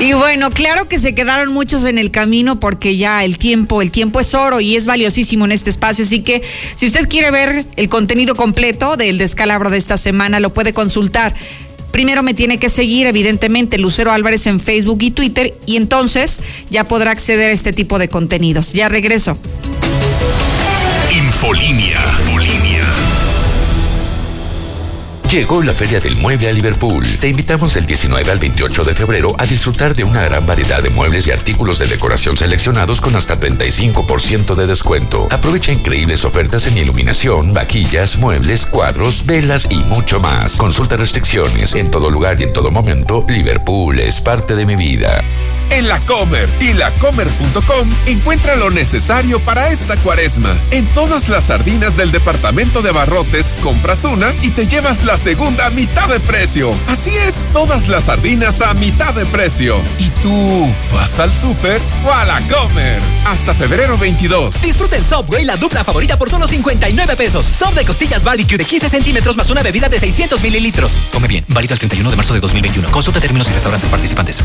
Y bueno, claro que se quedaron muchos en el camino porque ya el tiempo, el tiempo es oro y es valiosísimo en este espacio. Así que si usted quiere ver el contenido completo del descalabro de esta semana, lo puede consultar. Primero me tiene que seguir, evidentemente, Lucero Álvarez en Facebook y Twitter, y entonces ya podrá acceder a este tipo de contenidos. Ya regreso. Infolinia. Llegó la Feria del Mueble a Liverpool. Te invitamos del 19 al 28 de febrero a disfrutar de una gran variedad de muebles y artículos de decoración seleccionados con hasta 35% de descuento. Aprovecha increíbles ofertas en iluminación, vaquillas, muebles, cuadros, velas y mucho más. Consulta restricciones. En todo lugar y en todo momento, Liverpool es parte de mi vida. La Comer y lacomer.com encuentra lo necesario para esta cuaresma. En todas las sardinas del departamento de abarrotes, compras una y te llevas la segunda a mitad de precio. Así es, todas las sardinas a mitad de precio. ¿Y tú vas al súper o a la Comer? Hasta febrero 22. Disfruta en Subway la dupla favorita por solo 59 pesos. Sub de costillas barbecue de 15 centímetros más una bebida de 600 mililitros. Come bien, válido el 31 de marzo de 2021. Consulta términos y restaurantes participantes.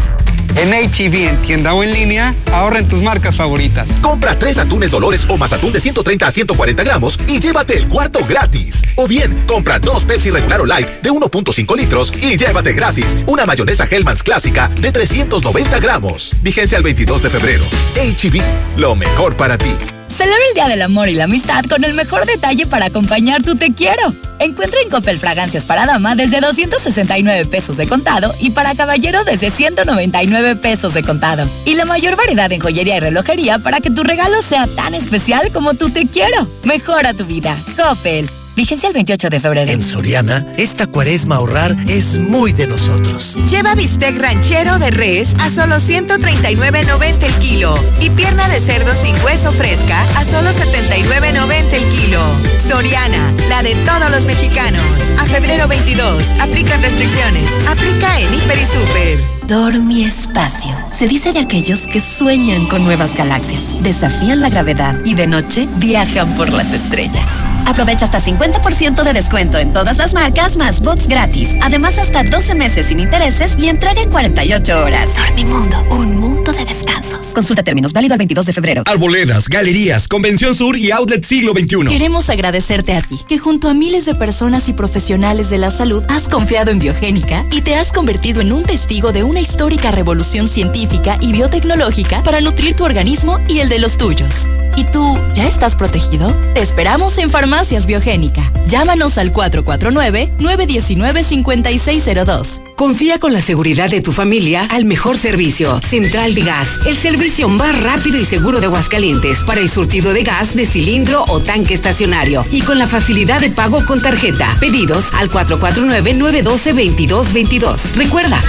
En HEB, en tienda o en línea, ahorra en tus marcas favoritas. Compra tres atunes Dolores o más atún de 130 a 140 gramos y llévate el cuarto gratis. O bien, compra dos Pepsi regular o light de 1.5 litros y llévate gratis una mayonesa Hellmann's clásica de 390 gramos. Vigencia el 22 de febrero. HEB, lo mejor para ti. Celebra el Día del Amor y la Amistad con el mejor detalle para acompañar tu te quiero. Encuentra en Coppel fragancias para dama desde 269 pesos de contado y para caballero desde 199 pesos de contado. Y la mayor variedad en joyería y relojería para que tu regalo sea tan especial como tu te quiero. Mejora tu vida. Coppel. Vigencia el 28 de febrero. En Soriana, esta cuaresma ahorrar es muy de nosotros. Lleva bistec ranchero de res a solo 139.90 el kilo y pierna de cerdo sin hueso fresca a solo 79.90 el kilo. Soriana, la de todos los mexicanos. A febrero 22, aplican restricciones. Aplica en Hiper y Super. Dormiespacio. Se dice de aquellos que sueñan con nuevas galaxias, desafían la gravedad y de noche viajan por las estrellas. Aprovecha hasta 50% de descuento en todas las marcas más box gratis. Además, hasta 12 meses sin intereses y entrega en 48 horas. Dormimundo, un mundo de descansos. Consulta términos, válido al 22 de febrero. Arboledas, galerías, Convención Sur y Outlet Siglo XXI. Queremos agradecerte a ti, que junto a miles de personas y profesionales de la salud has confiado en Biogénica y te has convertido en un testigo de una histórica revolución científica y biotecnológica para nutrir tu organismo y el de los tuyos. ¿Y tú ya estás protegido? Te esperamos en Farmacias Biogénica. Llámanos al 449-919-5602. Confía con la seguridad de tu familia al mejor servicio. Central de Gas, el servicio más rápido y seguro de Aguascalientes para el surtido de gas de cilindro o tanque estacionario y con la facilidad de pago con tarjeta. Pedidos al 449-912-2222. Recuerda,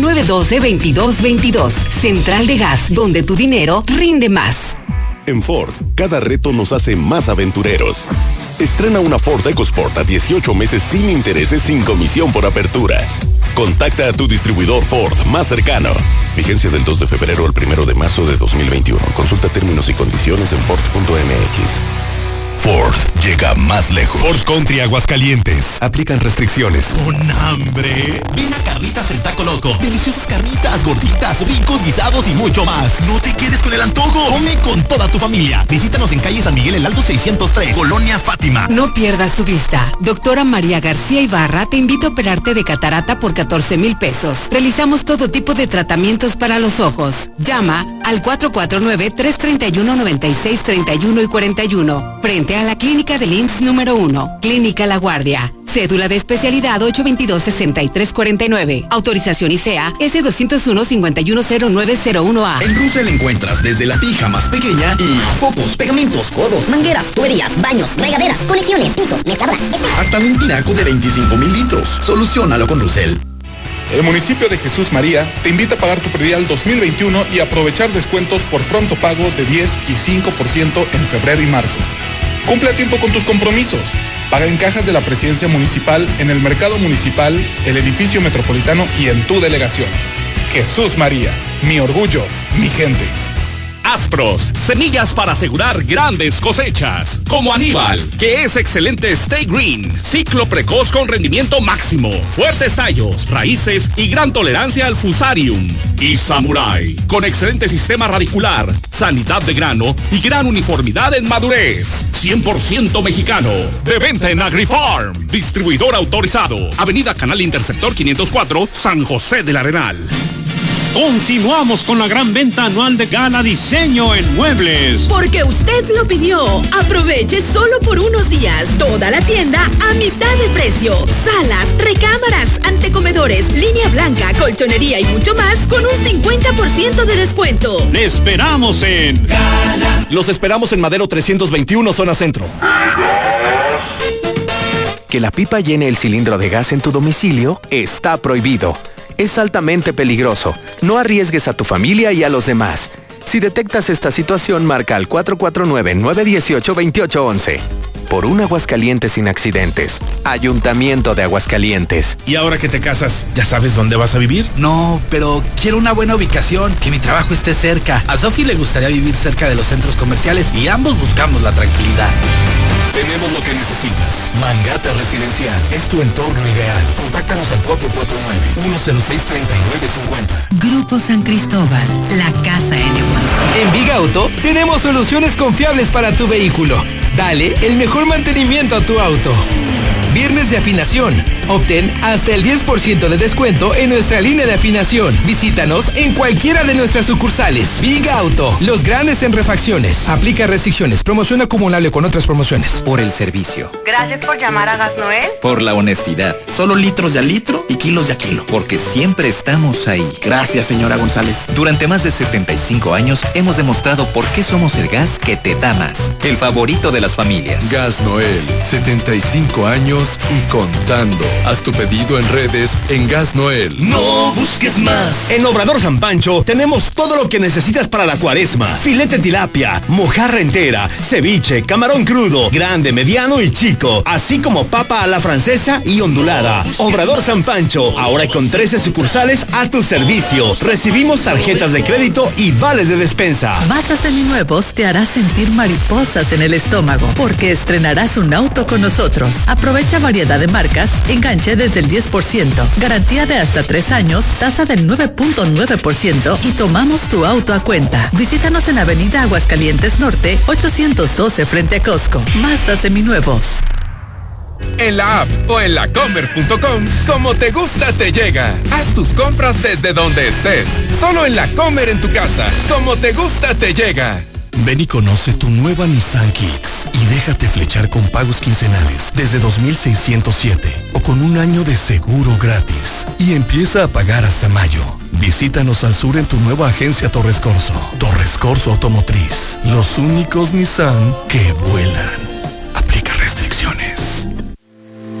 449-912-2222. Central de Gas, donde tu dinero rinde más. En Ford, cada reto nos hace más aventureros. Estrena una Ford EcoSport a 18 meses sin intereses sin comisión por apertura. Contacta a tu distribuidor Ford más cercano. Vigencia del 2 de febrero al 1 de marzo de 2021. Consulta términos y condiciones en Ford.mx. Ford llega más lejos. Ford Country Aguascalientes. Aplican restricciones. ¡Un hambre! Ven a Carnitas el Taco Loco. Deliciosas carnitas, gorditas, ricos guisados y mucho más. No te quedes con el antojo. Come con toda tu familia. Visítanos en calle San Miguel el Alto 603, Colonia Fátima. No pierdas tu vista. Doctora María García Ibarra te invito a operarte de catarata por 14 mil pesos. Realizamos todo tipo de tratamientos para los ojos. Llama al 449-331-9631 y 41. Frente a la clínica del IMSS número 1, Clínica La Guardia. Cédula de especialidad 822-6349. Autorización ICEA S201-510901A. En Russell encuentras desde la pija más pequeña y focos, pegamentos, codos, mangueras, tuberías, baños, regaderas, conexiones, pisos, mezcladoras, hasta un tinaco de 25 mil litros. Solucionalo con Russell. El municipio de Jesús María te invita a pagar tu predial 2021 y aprovechar descuentos por pronto pago de 10 y 5% en febrero y marzo. Cumple a tiempo con tus compromisos. Paga en cajas de la presidencia municipal, en el mercado municipal, el edificio metropolitano y en tu delegación. Jesús María, mi orgullo, mi gente. Aspros, semillas para asegurar grandes cosechas. Como Aníbal, que es excelente Stay Green, ciclo precoz con rendimiento máximo, fuertes tallos, raíces y gran tolerancia al fusarium. Y Samurai, con excelente sistema radicular, sanidad de grano y gran uniformidad en madurez. 100% mexicano. De venta en AgriFarm. Distribuidor autorizado. Avenida Canal Interceptor 504, San José del Arenal. Continuamos con la gran venta anual de Gala Diseño en Muebles. Porque usted lo pidió. Aproveche solo por unos días toda la tienda a mitad de precio. Salas, recámaras, antecomedores, línea blanca, colchonería y mucho más con un 50% de descuento. Le esperamos en Los esperamos en Madero 321, zona centro. Que la pipa llene el cilindro de gas en tu domicilio está prohibido es altamente peligroso. No arriesgues a tu familia y a los demás. Si detectas esta situación, marca al 449-918-2811. Por un Aguascalientes sin accidentes. Ayuntamiento de Aguascalientes. ¿Y ahora que te casas, ya sabes dónde vas a vivir? No, pero quiero una buena ubicación, que mi trabajo esté cerca. A Sofi le gustaría vivir cerca de los centros comerciales y ambos buscamos la tranquilidad. Tenemos lo que necesitas. Mangata Residencial es tu entorno ideal. Contáctanos al 449-106-3950. Grupo San Cristóbal, la casa en evolución. En Big Auto tenemos soluciones confiables para tu vehículo. Dale el mejor mantenimiento a tu auto. Viernes de afinación. Obtén hasta el 10% de descuento en nuestra línea de afinación. Visítanos en cualquiera de nuestras sucursales. Big Auto, los grandes en refacciones. Aplica restricciones. Promoción acumulable con otras promociones. Por el servicio. Gracias por llamar a Gas Noel. Por la honestidad. Solo litros de a litro y kilos de a kilo. Porque siempre estamos ahí. Gracias, señora González. Durante más de 75 años hemos demostrado por qué somos el gas que te da más. El favorito de las familias. Gas Noel. 75 años y contando. Haz tu pedido en redes en Gas Noel. No busques más. En Obrador San Pancho tenemos todo lo que necesitas para la cuaresma. Filete tilapia, mojarra entera, ceviche, camarón crudo, grande, mediano y chico, así como papa a la francesa y ondulada. Obrador San Pancho, ahora con 13 sucursales a tu servicio. Recibimos tarjetas de crédito y vales de despensa. Mazda Seminuevos te hará sentir mariposas en el estómago porque estrenarás un auto con nosotros. Aprovecha variedad de marcas, enganche desde el 10%, garantía de hasta 3 años, tasa del 9.9% y tomamos tu auto a cuenta. Visítanos en Avenida Aguascalientes Norte, 812 frente a Costco. Mazda Seminuevos. En la app o en lacomer.com, como te gusta te llega. Haz tus compras desde donde estés. Solo en la Comer en tu casa, como te gusta te llega. Ven y conoce tu nueva Nissan Kicks y déjate flechar con pagos quincenales desde 2607 o con un año de seguro gratis. Y empieza a pagar hasta mayo. Visítanos al sur en tu nueva agencia Torres Corso. Torres Corso Automotriz. Los únicos Nissan que vuelan. Aplica restricciones.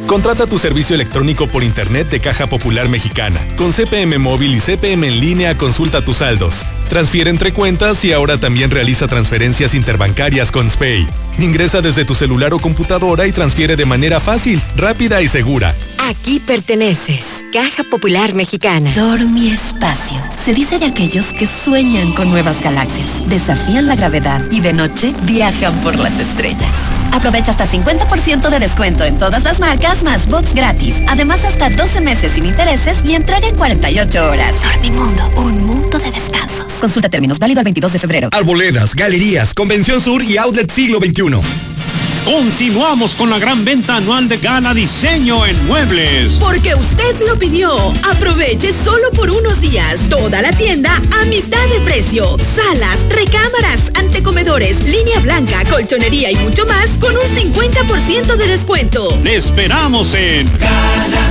Contrata tu servicio electrónico por internet de Caja Popular Mexicana. Con CPM móvil y CPM en línea consulta tus saldos. Transfiere entre cuentas y ahora también realiza transferencias interbancarias con SPAY. Ingresa desde tu celular o computadora y transfiere de manera fácil, rápida y segura. Aquí perteneces. Caja Popular Mexicana. Dormi Espacio. Se dice de aquellos que sueñan con nuevas galaxias, desafían la gravedad y de noche viajan por las estrellas. Aprovecha hasta 50% de descuento en todas las marcas más box gratis. Además hasta 12 meses sin intereses y entrega en 48 horas. Dormimundo, un mundo de descansos. Consulta términos válido el 22 de febrero. Arboledas, galerías, Convención Sur y Outlet Siglo XXI. Continuamos con la gran venta anual de Gala Diseño en Muebles. Porque usted lo pidió. Aproveche solo por unos días toda la tienda a mitad de precio. Salas, recámaras, antecomedores, línea blanca, colchonería y mucho más con un 50% de descuento. Le esperamos en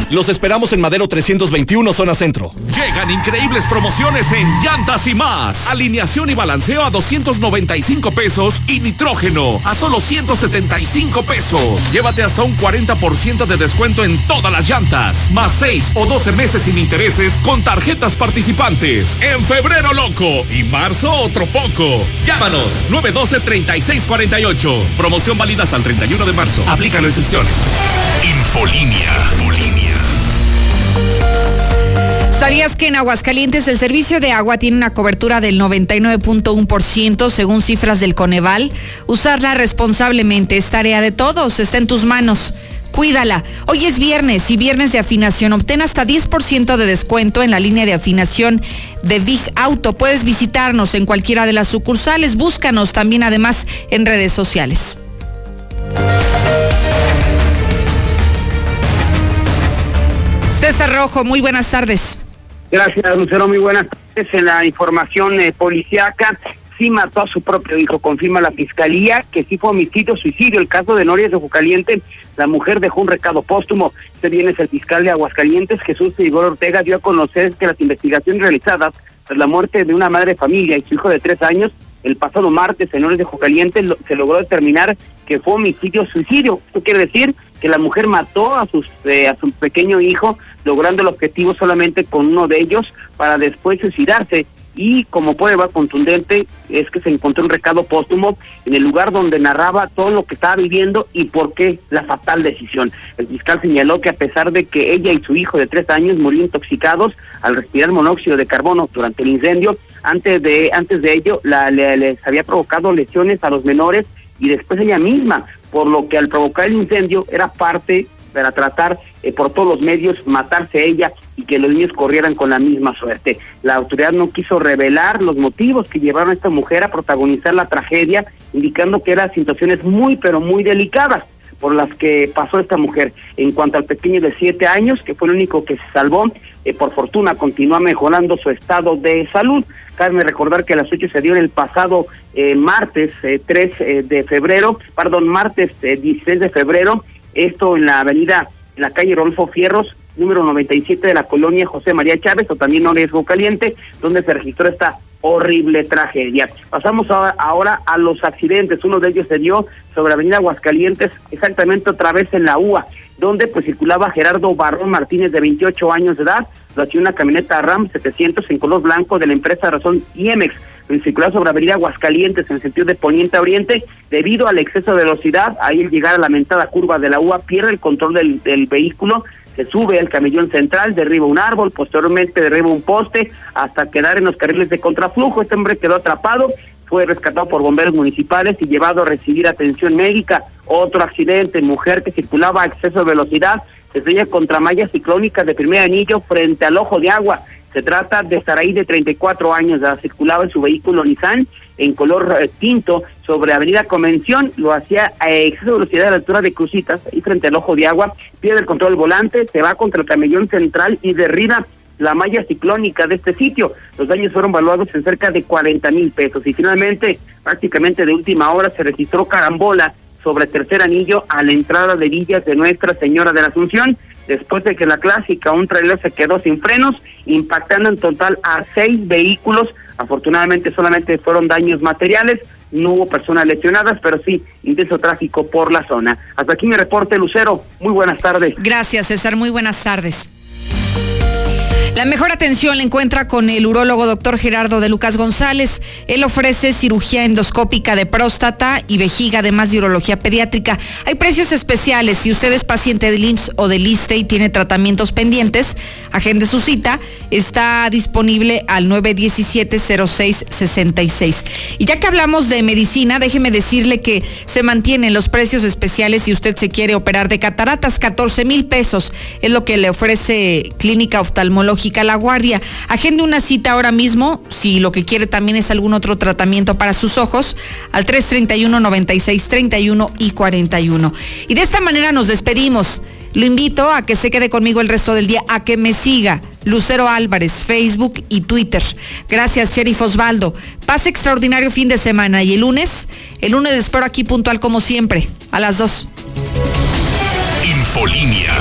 Los esperamos en Madero 321, zona centro. Llegan increíbles promociones en llantas y más. Alineación y balanceo a 295 pesos y nitrógeno a solo 175 pesos. Llévate hasta un 40% de descuento en todas las llantas. Más 6 o 12 meses sin intereses con tarjetas participantes. En febrero loco y marzo otro poco. Llámanos 912-3648. Promoción válida hasta el 31 de marzo. Aplican restricciones. Infolínea. ¿Sabías que en Aguascalientes el servicio de agua tiene una cobertura del 99.1% según cifras del Coneval? Usarla responsablemente es tarea de todos, está en tus manos. Cuídala. Hoy es viernes y viernes de afinación. Obtén hasta 10% de descuento en la línea de afinación de Big Auto. Puedes visitarnos en cualquiera de las sucursales. Búscanos también además en redes sociales. César Rojo, muy buenas tardes. Gracias, Lucero. Muy buenas tardes. En la información eh, policiaca, sí mató a su propio hijo. Confirma la fiscalía que sí fue homicidio, suicidio. El caso de Norias de Jucaliente, la mujer dejó un recado póstumo. Este viene el fiscal de Aguascalientes, Jesús Igor Ortega, dio a conocer que las investigaciones realizadas tras la muerte de una madre de familia y su hijo de tres años, el pasado martes en Norias de Jucaliente, lo- se logró determinar que fue homicidio, suicidio. Esto quiere decir que la mujer mató a, sus, eh, a su pequeño hijo, logrando el objetivo solamente con uno de ellos para después suicidarse. Y como prueba contundente es que se encontró un recado póstumo en el lugar donde narraba todo lo que estaba viviendo y por qué la fatal decisión. El fiscal señaló que a pesar de que ella y su hijo de tres años murieron intoxicados al respirar monóxido de carbono durante el incendio, antes de, antes de ello la, le- les había provocado lesiones a los menores y después ella misma, por lo que al provocar el incendio era parte para tratar eh, por todos los medios matarse ella y que los niños corrieran con la misma suerte. La autoridad no quiso revelar los motivos que llevaron a esta mujer a protagonizar la tragedia, indicando que eran situaciones muy pero muy delicadas por las que pasó esta mujer. En cuanto al pequeño de siete años, que fue el único que se salvó, eh, por fortuna continúa mejorando su estado de salud. Cabe recordar que las hechos se dieron el pasado eh, martes eh, 3 eh, de febrero, perdón, martes eh, 16 de febrero, esto en la avenida, en la calle Rodolfo Fierros, número 97 de la colonia José María Chávez, o también Riesgo Caliente, donde se registró esta horrible tragedia. Pasamos ahora, a los accidentes. Uno de ellos se dio sobre Avenida Aguascalientes, exactamente otra vez en la UA. Donde pues circulaba Gerardo Barrón Martínez de 28 años de edad, lo hacía una camioneta RAM 700 en color blanco de la empresa Razón IEMEX, circular sobre Avenida Aguascalientes en sentido de poniente a oriente, debido al exceso de velocidad, ahí al llegar a la mentada curva de la UA pierde el control del, del vehículo, se sube al camellón central, derriba un árbol, posteriormente derriba un poste, hasta quedar en los carriles de contraflujo. Este hombre quedó atrapado, fue rescatado por bomberos municipales y llevado a recibir atención médica. Otro accidente, mujer que circulaba a exceso de velocidad, se estrella contra malla ciclónica de primer anillo frente al ojo de agua. Se trata de Saraí de 34 años, ya circulaba en su vehículo Nissan en color eh, tinto sobre Avenida Convención, lo hacía a exceso de velocidad a la altura de Crucitas, y frente al ojo de agua, pierde el control del volante, se va contra el camellón central y derriba la malla ciclónica de este sitio. Los daños fueron valuados en cerca de 40 mil pesos y finalmente, prácticamente de última hora, se registró carambola sobre tercer anillo a la entrada de Villas de Nuestra Señora de la Asunción, después de que la clásica, un trailer se quedó sin frenos, impactando en total a seis vehículos. Afortunadamente solamente fueron daños materiales, no hubo personas lesionadas, pero sí intenso tráfico por la zona. Hasta aquí mi reporte, Lucero. Muy buenas tardes. Gracias, César. Muy buenas tardes. La mejor atención la encuentra con el urólogo doctor Gerardo de Lucas González. Él ofrece cirugía endoscópica de próstata y vejiga, además de urología pediátrica. Hay precios especiales. Si usted es paciente del IMSS o del ISTE y tiene tratamientos pendientes, agende su cita. Está disponible al 917-0666. Y ya que hablamos de medicina, déjeme decirle que se mantienen los precios especiales si usted se quiere operar de cataratas. 14 mil pesos es lo que le ofrece Clínica Oftalmológica La Guardia. Agende una cita ahora mismo, si lo que quiere también es algún otro tratamiento para sus ojos, al 331 96 31 y 41. Y de esta manera nos despedimos. Lo invito a que se quede conmigo el resto del día, a que me siga. Lucero Álvarez, Facebook y Twitter. Gracias, Sheriff Osvaldo. Pase extraordinario fin de semana. Y el lunes, el lunes espero aquí puntual como siempre, a las 2. Infolínea.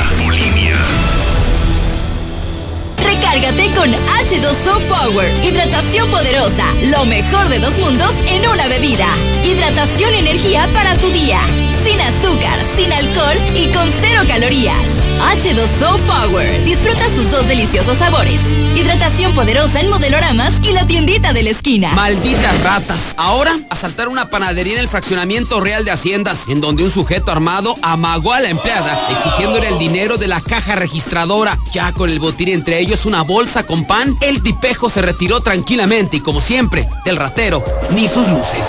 Recárgate con H2O Power. Hidratación poderosa. Lo mejor de dos mundos en una bebida. Hidratación y energía para tu día. Sin azúcar, sin alcohol y con cero calorías. H2O Power. Disfruta sus dos deliciosos sabores. Hidratación poderosa en modeloramas y la tiendita de la esquina. Malditas ratas. Ahora, asaltar una panadería en el fraccionamiento real de Haciendas, en donde un sujeto armado amagó a la empleada, exigiéndole el dinero de la caja registradora. Ya con el botín entre ellos una bolsa con pan, el tipejo se retiró tranquilamente y como siempre, del ratero, ni sus luces.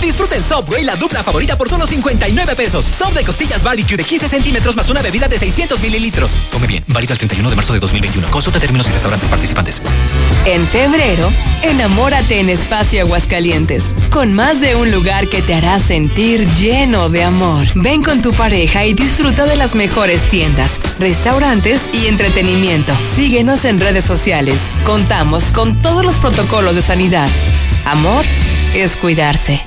Disfruta en Subway la dupla favorita por solo 59 pesos. Sub costillas barbecue de 15 centímetros más una bebida de 600 mililitros. Come bien, válido al 31 de marzo de 2021. Consulta términos y restaurantes participantes. En febrero, enamórate en Espacio Aguascalientes, con más de un lugar que te hará sentir lleno de amor. Ven con tu pareja y disfruta de las mejores tiendas, restaurantes y entretenimiento. Síguenos en redes sociales. Contamos con todos los protocolos de sanidad. Amor es cuidarse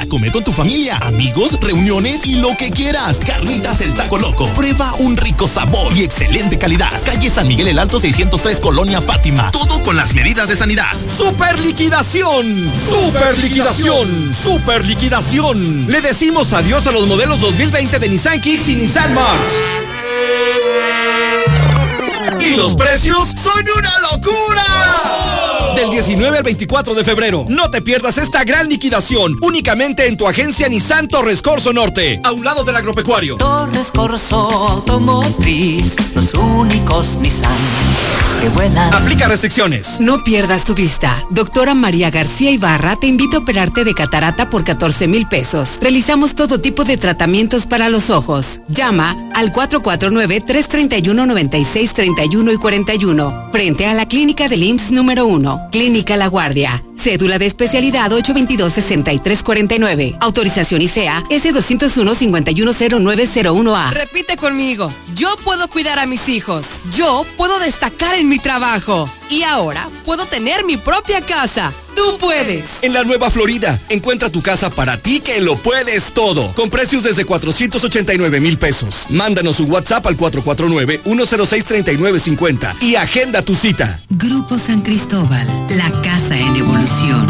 para comer con tu familia, amigos, reuniones y lo que quieras. Carnitas el Taco Loco. Prueba un rico sabor y excelente calidad. Calle San Miguel el Alto 603 Colonia Fátima. Todo con las medidas de sanidad. Super liquidación. Super liquidación. Super liquidación. Le decimos adiós a los modelos 2020 de Nissan Kicks y Nissan March. Y los precios son una locura. Del 19 al 24 de febrero. No te pierdas esta gran liquidación únicamente en tu agencia Nissan Torres Corso Norte, a un lado del agropecuario. Torres Corso Automotriz, los únicos Nissan que vuelan. Aplica restricciones. No pierdas tu vista. Doctora María García Ibarra te invita a operarte de catarata por 14 mil pesos. Realizamos todo tipo de tratamientos para los ojos. Llama al 449-331-9631 y 41. Frente a la clínica del IMSS número 1. Clínica La Guardia. Cédula de especialidad 822-6349. Autorización ICEA S201-510901A. Repite conmigo. Yo puedo cuidar a mis hijos. Yo puedo destacar en mi trabajo. Y ahora puedo tener mi propia casa. Tú puedes. En la Nueva Florida, encuentra tu casa para ti que lo puedes todo. Con precios desde 489 mil pesos. Mándanos un WhatsApp al 449-106-3950 y agenda tu cita. Grupo San Cristóbal, la casa en evolución.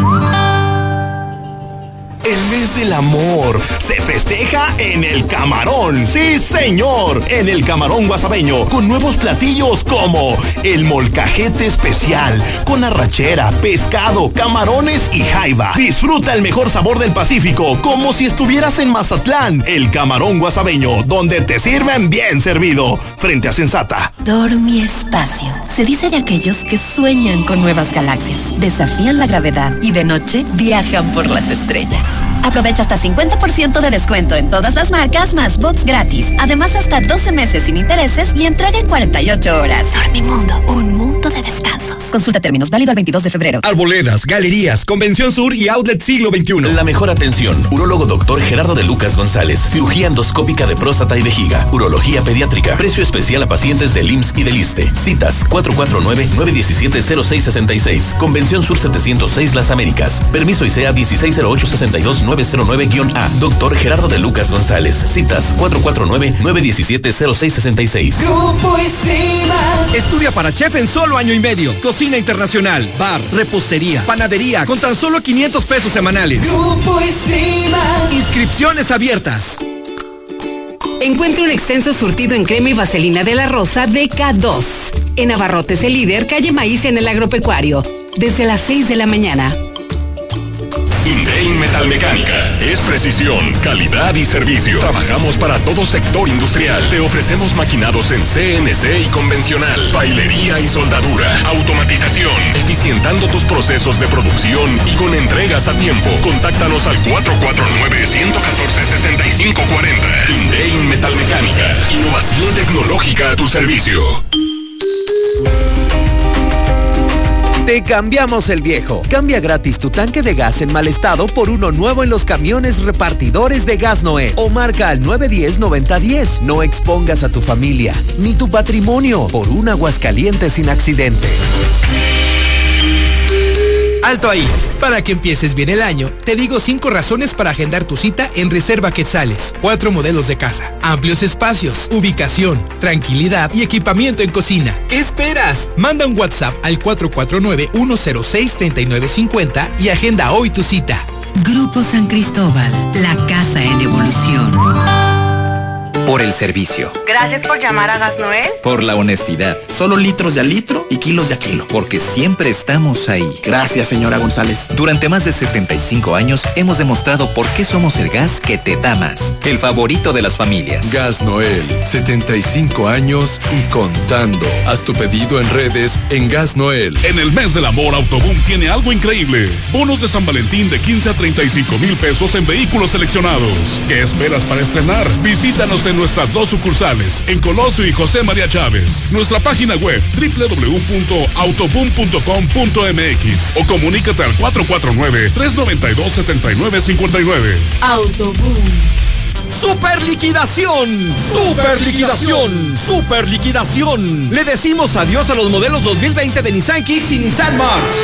El mes del amor se festeja en el Camarón. Sí, señor. En el Camarón Guasabeño. Con nuevos platillos como el molcajete especial. Con arrachera, pescado, camarones y jaiba. Disfruta el mejor sabor del Pacífico. Como si estuvieras en Mazatlán. El Camarón Guasabeño. Donde te sirven bien servido. Frente a Sensata. Dormi Espacio. Se dice de aquellos que sueñan con nuevas galaxias, desafían la gravedad y de noche viajan por las estrellas. Aprovecha hasta 50% de descuento en todas las marcas más bots gratis. Además, hasta 12 meses sin intereses y entrega en 48 horas. Dormimundo, un mundo de descansos. Consulta términos válido el 22 de febrero. Arboledas, galerías, Convención Sur y Outlet Siglo XXI. La mejor atención. Urólogo doctor Gerardo de Lucas González. Cirugía endoscópica de próstata y vejiga. Urología pediátrica. Precio especial a pacientes del IMSS y del ISTE. Citas 449-917-0666. Convención Sur 706 Las Américas. Permiso ICEA 1608-62909-A. Doctor Gerardo de Lucas González. Citas 449-917-0666. Grupo Estudia para chef en solo año y medio. Cocina internacional, bar, repostería, panadería, con tan solo 500 pesos semanales. Grupo Inscripciones abiertas. Encuentre un extenso surtido en crema y vaselina de la rosa de K2. En Abarrotes el líder, calle Maíz en el agropecuario. Desde las 6 de la mañana. Indein Metalmecánica. Es precisión, calidad y servicio. Trabajamos para todo sector industrial. Te ofrecemos maquinados en CNC y convencional, bailería y soldadura, automatización, eficientando tus procesos de producción y con entregas a tiempo. Contáctanos al 449-114-6540. Indein Metalmecánica. Innovación tecnológica a tu servicio. Te cambiamos el viejo. Cambia gratis tu tanque de gas en mal estado por uno nuevo en los camiones repartidores de gas Noé. O marca al 910-9010. No expongas a tu familia ni tu patrimonio por un aguascaliente sin accidente. Alto ahí. Para que empieces bien el año, te digo cinco razones para agendar tu cita en Reserva Quetzales. Cuatro modelos de casa, amplios espacios, ubicación, tranquilidad y equipamiento en cocina. ¿Qué esperas? Manda un WhatsApp al 449-106-3950 y agenda hoy tu cita. Grupo San Cristóbal, la casa en evolución. Por el servicio. Gracias por llamar a Gas Noel. Por la honestidad. Solo litros de a litro y kilos de a kilo. Porque siempre estamos ahí. Gracias, señora González. Durante más de 75 años hemos demostrado por qué somos el gas que te da más. El favorito de las familias. Gas Noel. 75 años y contando. Haz tu pedido en redes en Gas Noel. En el mes del amor, Autoboom tiene algo increíble. Bonos de San Valentín de 15 a 35 mil pesos en vehículos seleccionados. ¿Qué esperas para estrenar? Visítanos en nuestras dos sucursales, en Colosio y José María Chávez. Nuestra página web www.autoboom.com.mx o comunícate al 449-392-7959. Autoboom. Super liquidación, super liquidación, super liquidación. Le decimos adiós a los modelos 2020 de Nissan Kicks y Nissan March.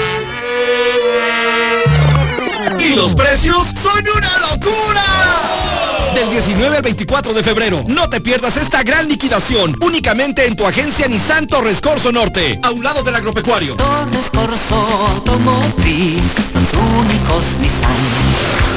Y los precios son una locura. Del 19 al 24 de febrero. No te pierdas esta gran liquidación. Únicamente en tu agencia Nissan Torres Corso Norte. A un lado del agropecuario. Torres Corso Automotriz. Los únicos Nissan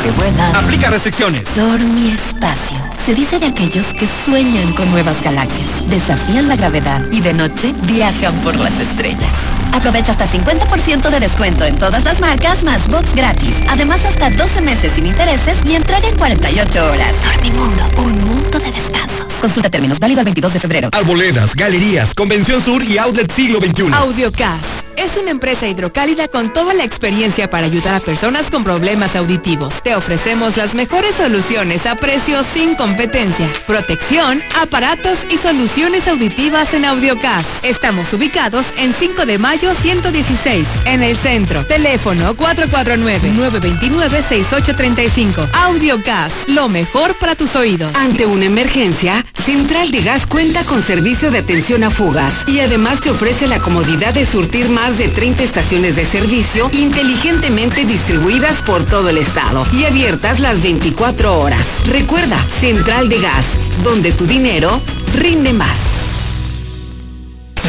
que vuelan. Aplica restricciones. Dormi Espacio. Se dice de aquellos que sueñan con nuevas galaxias, desafían la gravedad y de noche viajan por las estrellas. Aprovecha hasta 50% de descuento en todas las marcas más box gratis. Además, hasta 12 meses sin intereses y entrega en 48 horas. Dormimundo, un mundo de descanso. Consulta términos válido el 22 de febrero. Arboledas, galerías, Convención Sur y Outlet Siglo XXI. Audiocast es una empresa hidrocálida con toda la experiencia para ayudar a personas con problemas auditivos. Te ofrecemos las mejores soluciones a precios sin competencia, protección, aparatos y soluciones auditivas en Audiocast. Estamos ubicados en 5 de mayo 116, en el centro. Teléfono 449-929-6835. Audiocast, lo mejor para tus oídos. Ante una emergencia, Central de Gas cuenta con servicio de atención a fugas y además te ofrece la comodidad de surtir más de 30 estaciones de servicio inteligentemente distribuidas por todo el estado y abiertas las 24 horas. Recuerda, Central de Gas, donde tu dinero rinde más.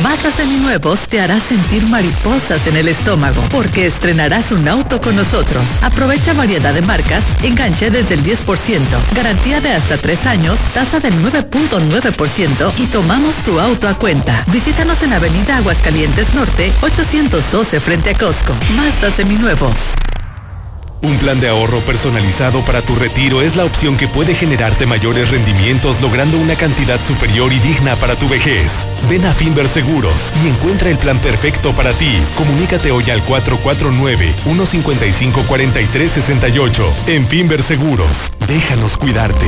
Mazda Seminuevos te hará sentir mariposas en el estómago porque estrenarás un auto con nosotros. Aprovecha variedad de marcas, enganche desde el 10%, garantía de hasta 3 años, tasa del 9.9% y tomamos tu auto a cuenta. Visítanos en Avenida Aguascalientes Norte, 812 frente a Costco. Mazda Seminuevos. Un plan de ahorro personalizado para tu retiro es la opción que puede generarte mayores rendimientos logrando una cantidad superior y digna para tu vejez. Ven a Finver Seguros y encuentra el plan perfecto para ti. Comunícate hoy al 449-155-4368. En Finver Seguros, déjanos cuidarte.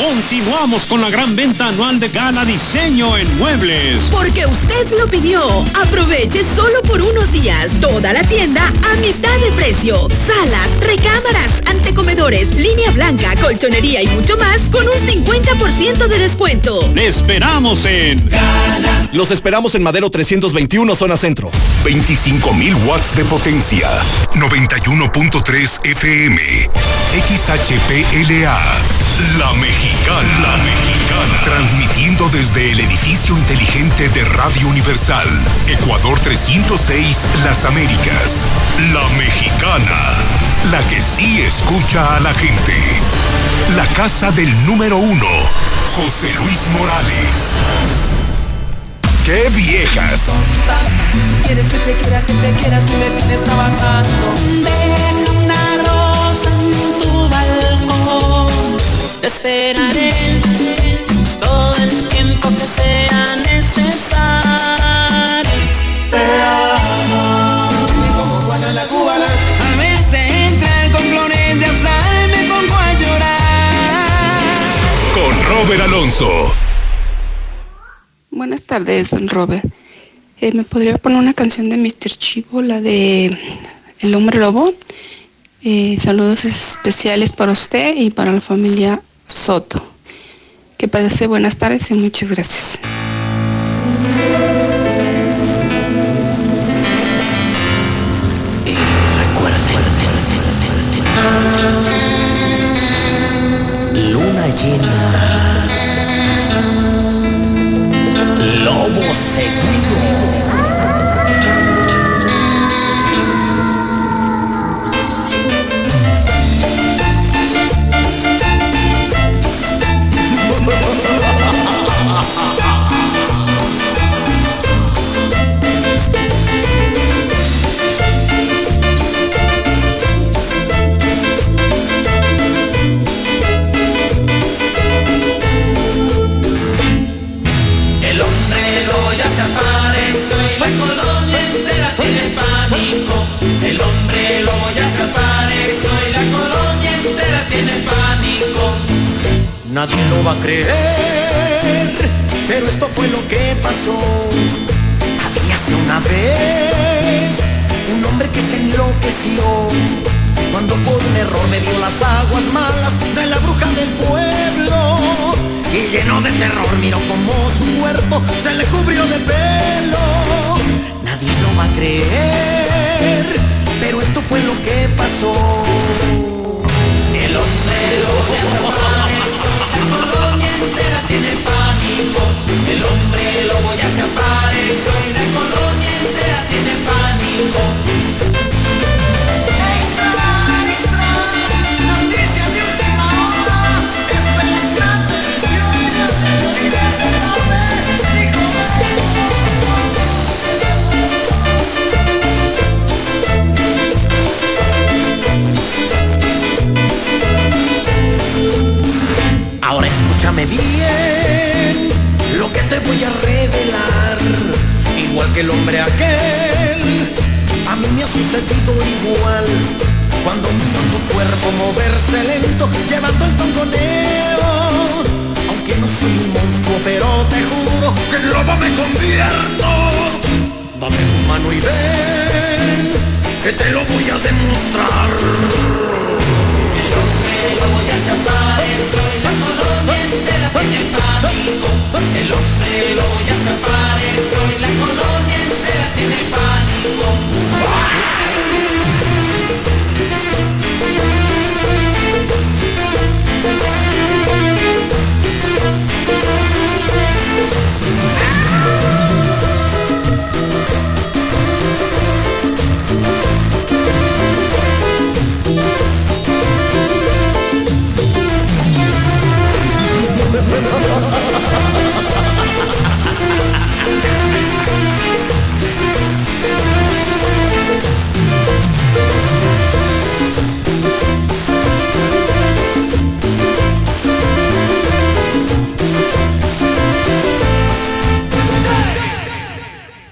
Continuamos con la gran venta anual de Gala Diseño en Muebles. Porque usted lo pidió. Aproveche solo por unos días toda la tienda a mitad de precio. Salas, recámaras, antecomedores, línea blanca, colchonería y mucho más con un 50% de descuento. Le esperamos en Los esperamos en Madero 321, zona centro. 25.000 watts de potencia. 91.3 FM. XHPLA. La Mexicana. La Mexicana. Transmitiendo desde el edificio inteligente de Radio Universal. Ecuador 306, Las Américas. La Mexicana. La que sí escucha a la gente. La casa del número uno. José Luis Morales. ¡Qué viejas! Quieres que te quiera, que te quiera si me tienes trabajando. Deja una Te esperaré todo el tiempo que sea necesario. Te amo. Como Juana la cubana. Al verte entrar con flores de me pongo a llorar. Con Robert Alonso. Buenas tardes, don Robert. Eh, ¿Me podría poner una canción de Mr. Chivo, la de El Hombre Lobo? Eh, saludos especiales para usted y para la familia Soto. Que pase buenas tardes y muchas gracias. Luna llena. Lobo seguro. Nadie lo va a creer, pero esto fue lo que pasó. Había una vez un hombre que se enloqueció cuando por un error me dio las aguas malas de la bruja del pueblo. Y lleno de terror miró como su cuerpo se le cubrió de pelo. El hombre aquel, a mí me ha sucedido igual. Cuando miro tu cuerpo moverse lento, llevando el tongoneo. Aunque no soy un monstruo, pero te juro que en lobo me convierto. Dame tu mano y ven, que te lo voy a demostrar. El lobo ya se apareció y la colonia entera tiene pánico, el hombre lo ya se apareció y la colonia entera tiene pánico.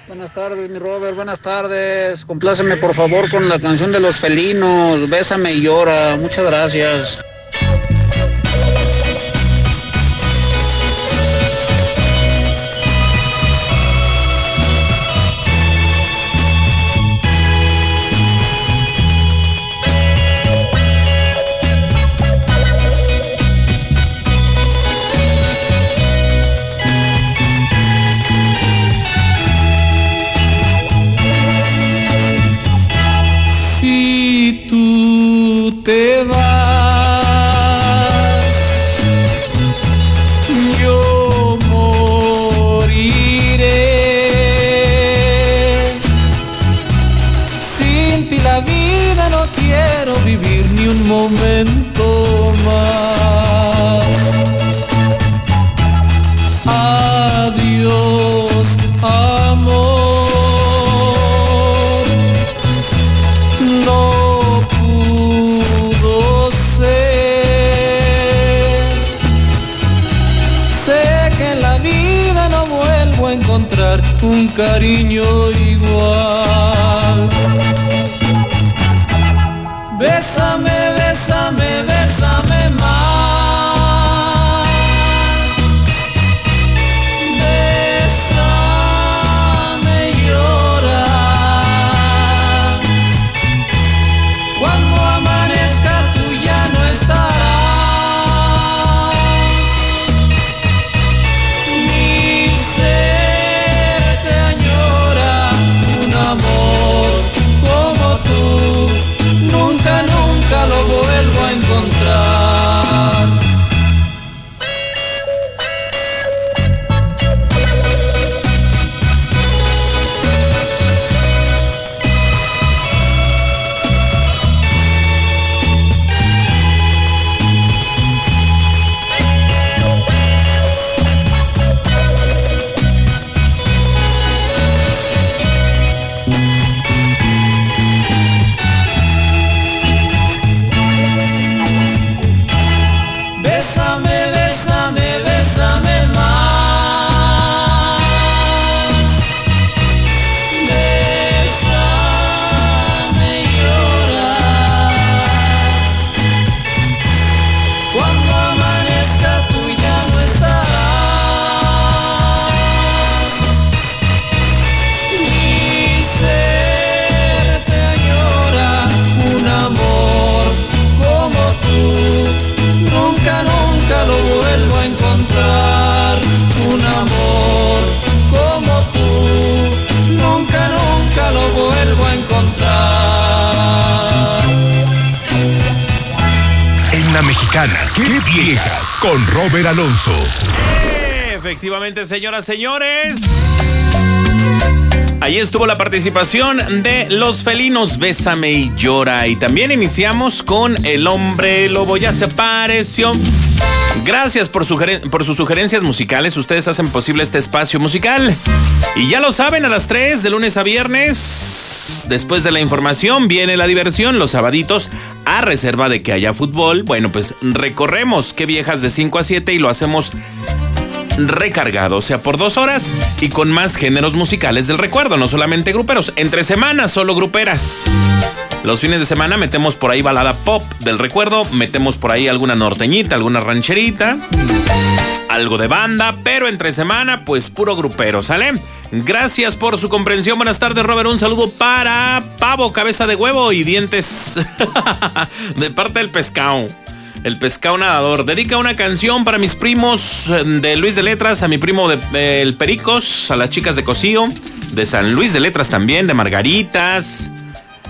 Buenas tardes, mi Robert, buenas tardes. Compláceme por favor con la canción de los felinos, Bésame y llora. Muchas gracias. Qué viejas, con Robert Alonso. Efectivamente, señoras, señores. Ahí estuvo la participación de los felinos Bésame y Llora. Y también iniciamos con El Hombre Lobo. Ya se apareció. Gracias por sus sugerencias musicales. Ustedes hacen posible este espacio musical. Y ya lo saben, a las 3 de lunes a viernes, después de la información, viene la diversión. Los sabaditos, a reserva de que haya fútbol. Bueno, pues recorremos qué viejas de 5 a 7 y lo hacemos recargado, o sea, por dos horas y con más géneros musicales del recuerdo, no solamente gruperos. Entre semanas, solo gruperas. Los fines de semana metemos por ahí balada pop del recuerdo, metemos por ahí alguna norteñita, alguna rancherita, algo de banda, pero entre semana, pues puro grupero, ¿sale? Gracias por su comprensión. Buenas tardes, Robert. Un saludo para Pavo, cabeza de huevo y dientes [laughs] de parte del pescado. El pescado nadador. Dedica una canción para mis primos eh, de Luis de Letras, a mi primo de El Pericos, a las chicas de Cocío, de San Luis de Letras también, de Margaritas,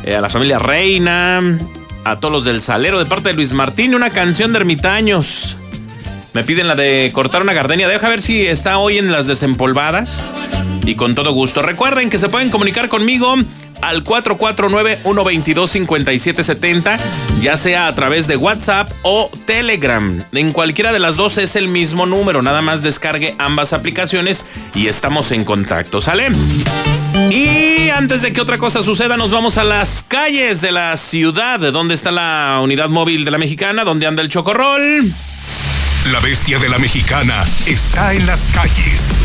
eh, a la familia Reina, a todos los del Salero, de parte de Luis Martín, una canción de ermitaños. Me piden la de cortar una gardenia. Deja ver si está hoy en las desempolvadas. Y con todo gusto. Recuerden que se pueden comunicar conmigo al 449-122-5770, ya sea a través de WhatsApp o Telegram. En cualquiera de las dos es el mismo número, nada más descargue ambas aplicaciones y estamos en contacto, ¿sale? Y antes de que otra cosa suceda, nos vamos a las calles de la ciudad, donde está la unidad móvil de la mexicana, donde anda el chocorrol. La bestia de la mexicana está en las calles.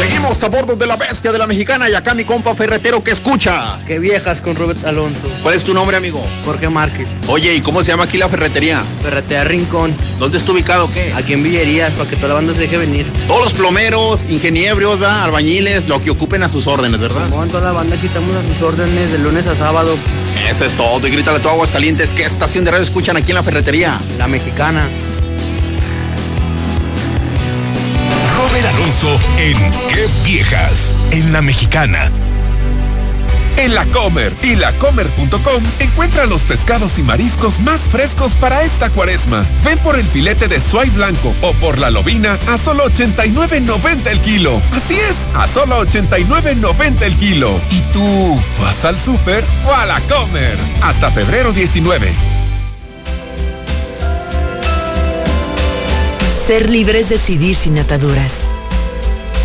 Seguimos a bordo de la bestia de la mexicana y acá mi compa ferretero que escucha. Qué viejas con Robert Alonso. ¿Cuál es tu nombre, amigo? Jorge Márquez. Oye, ¿y cómo se llama aquí la ferretería? Ferretería Rincón. ¿Dónde está ubicado qué? Aquí en Villerías, para que toda la banda se deje venir. Todos los plomeros, ingenieros, ¿verdad? albañiles, lo que ocupen a sus órdenes, ¿verdad? Toda la banda aquí estamos a sus órdenes de lunes a sábado. Eso es todo. Y grítale a todo Aguascalientes. ¿Qué estación de radio escuchan aquí en la ferretería? La mexicana. En Qué Viejas, en la mexicana. En la Comer y lacomer.com encuentra los pescados y mariscos más frescos para esta cuaresma. Ven por el filete de suay blanco o por la lobina a solo 89.90 el kilo. Así es, a solo 89.90 el kilo. ¿Y tú vas al súper o a la Comer? Hasta febrero 19. Ser libre es decidir sin ataduras.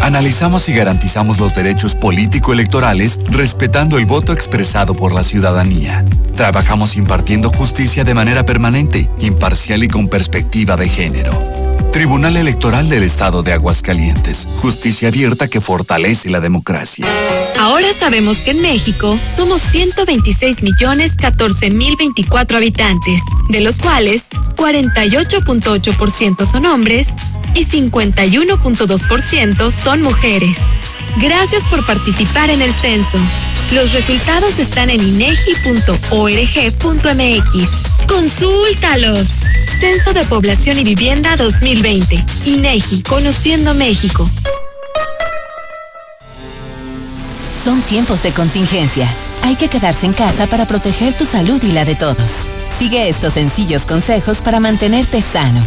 Analizamos y garantizamos los derechos político-electorales respetando el voto expresado por la ciudadanía. Trabajamos impartiendo justicia de manera permanente, imparcial y con perspectiva de género. Tribunal Electoral del Estado de Aguascalientes. Justicia abierta que fortalece la democracia. Ahora sabemos que en México somos 126 millones 14 mil 24 habitantes, de los cuales 48.8% son hombres y 51.2% son mujeres. Gracias por participar en el censo. Los resultados están en inegi.org.mx. Consúltalos. Censo de Población y Vivienda 2020. INEGI, Conociendo México. Son tiempos de contingencia. Hay que quedarse en casa para proteger tu salud y la de todos. Sigue estos sencillos consejos para mantenerte sano.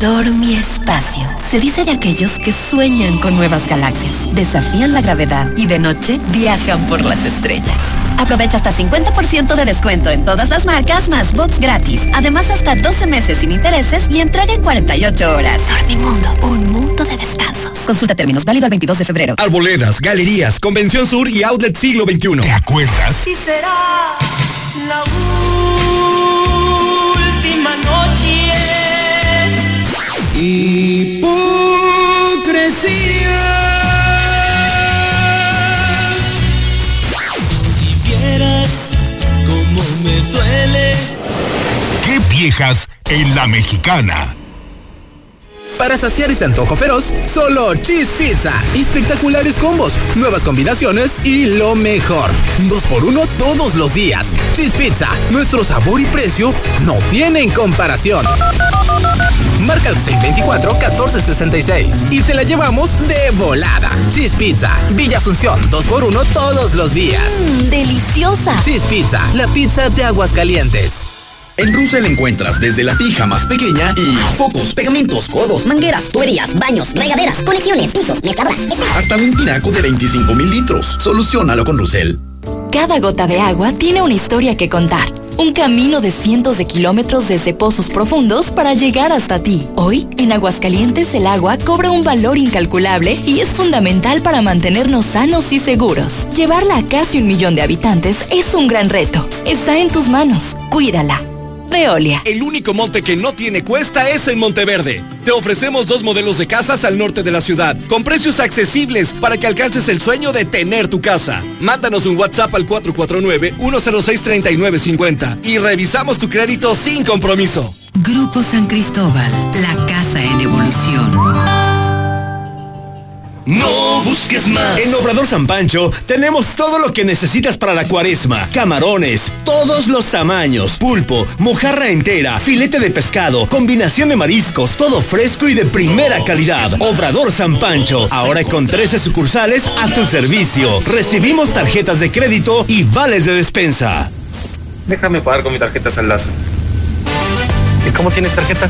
Dormi Espacio. Se dice de aquellos que sueñan con nuevas galaxias, desafían la gravedad y de noche viajan por las estrellas. Aprovecha hasta 50% de descuento en todas las marcas más box gratis. Además, hasta 12 meses sin intereses y entrega en 48 horas. Dormimundo, un mundo de descansos. Consulta términos válido el 22 de febrero. Arboledas, galerías, Convención Sur y Outlet Siglo XXI. ¿Te acuerdas? Y será la Hipocresía. Si vieras cómo me duele. ¿Qué viejas en la mexicana? Para saciar ese antojo feroz, solo Cheese Pizza. Espectaculares combos, nuevas combinaciones y lo mejor. Dos por uno todos los días. Cheese Pizza, nuestro sabor y precio no tienen comparación. Marca el 624-1466 y te la llevamos de volada. Cheese Pizza, Villa Asunción, dos por uno todos los días. Mmm, deliciosa. Cheese Pizza, la pizza de aguas calientes. En Russell encuentras desde la pija más pequeña y focos, pegamentos, codos, mangueras, tuberías, baños, regaderas, conexiones, pisos, mezcladoras, hasta un tinaco de 25 mil litros. Solucionalo con Russell. Cada gota de agua tiene una historia que contar. Un camino de cientos de kilómetros desde pozos profundos para llegar hasta ti. Hoy, en Aguascalientes, el agua cobra un valor incalculable y es fundamental para mantenernos sanos y seguros. Llevarla a casi un millón de habitantes es un gran reto. Está en tus manos. Cuídala. Veolia. El único monte que no tiene cuesta es el Monteverde. Te ofrecemos dos modelos de casas al norte de la ciudad, con precios accesibles para que alcances el sueño de tener tu casa. Mándanos un WhatsApp al 449-106-3950 y revisamos tu crédito sin compromiso. Grupo San Cristóbal, la casa en evolución. No busques más. En Obrador San Pancho tenemos todo lo que necesitas para la cuaresma. Camarones, todos los tamaños, pulpo, mojarra entera, filete de pescado, combinación de mariscos, todo fresco y de primera calidad. Obrador San Pancho, ahora con 13 sucursales a tu servicio. Recibimos tarjetas de crédito y vales de despensa. Déjame pagar con mi tarjeta Saldazo. ¿Y cómo tienes tarjeta?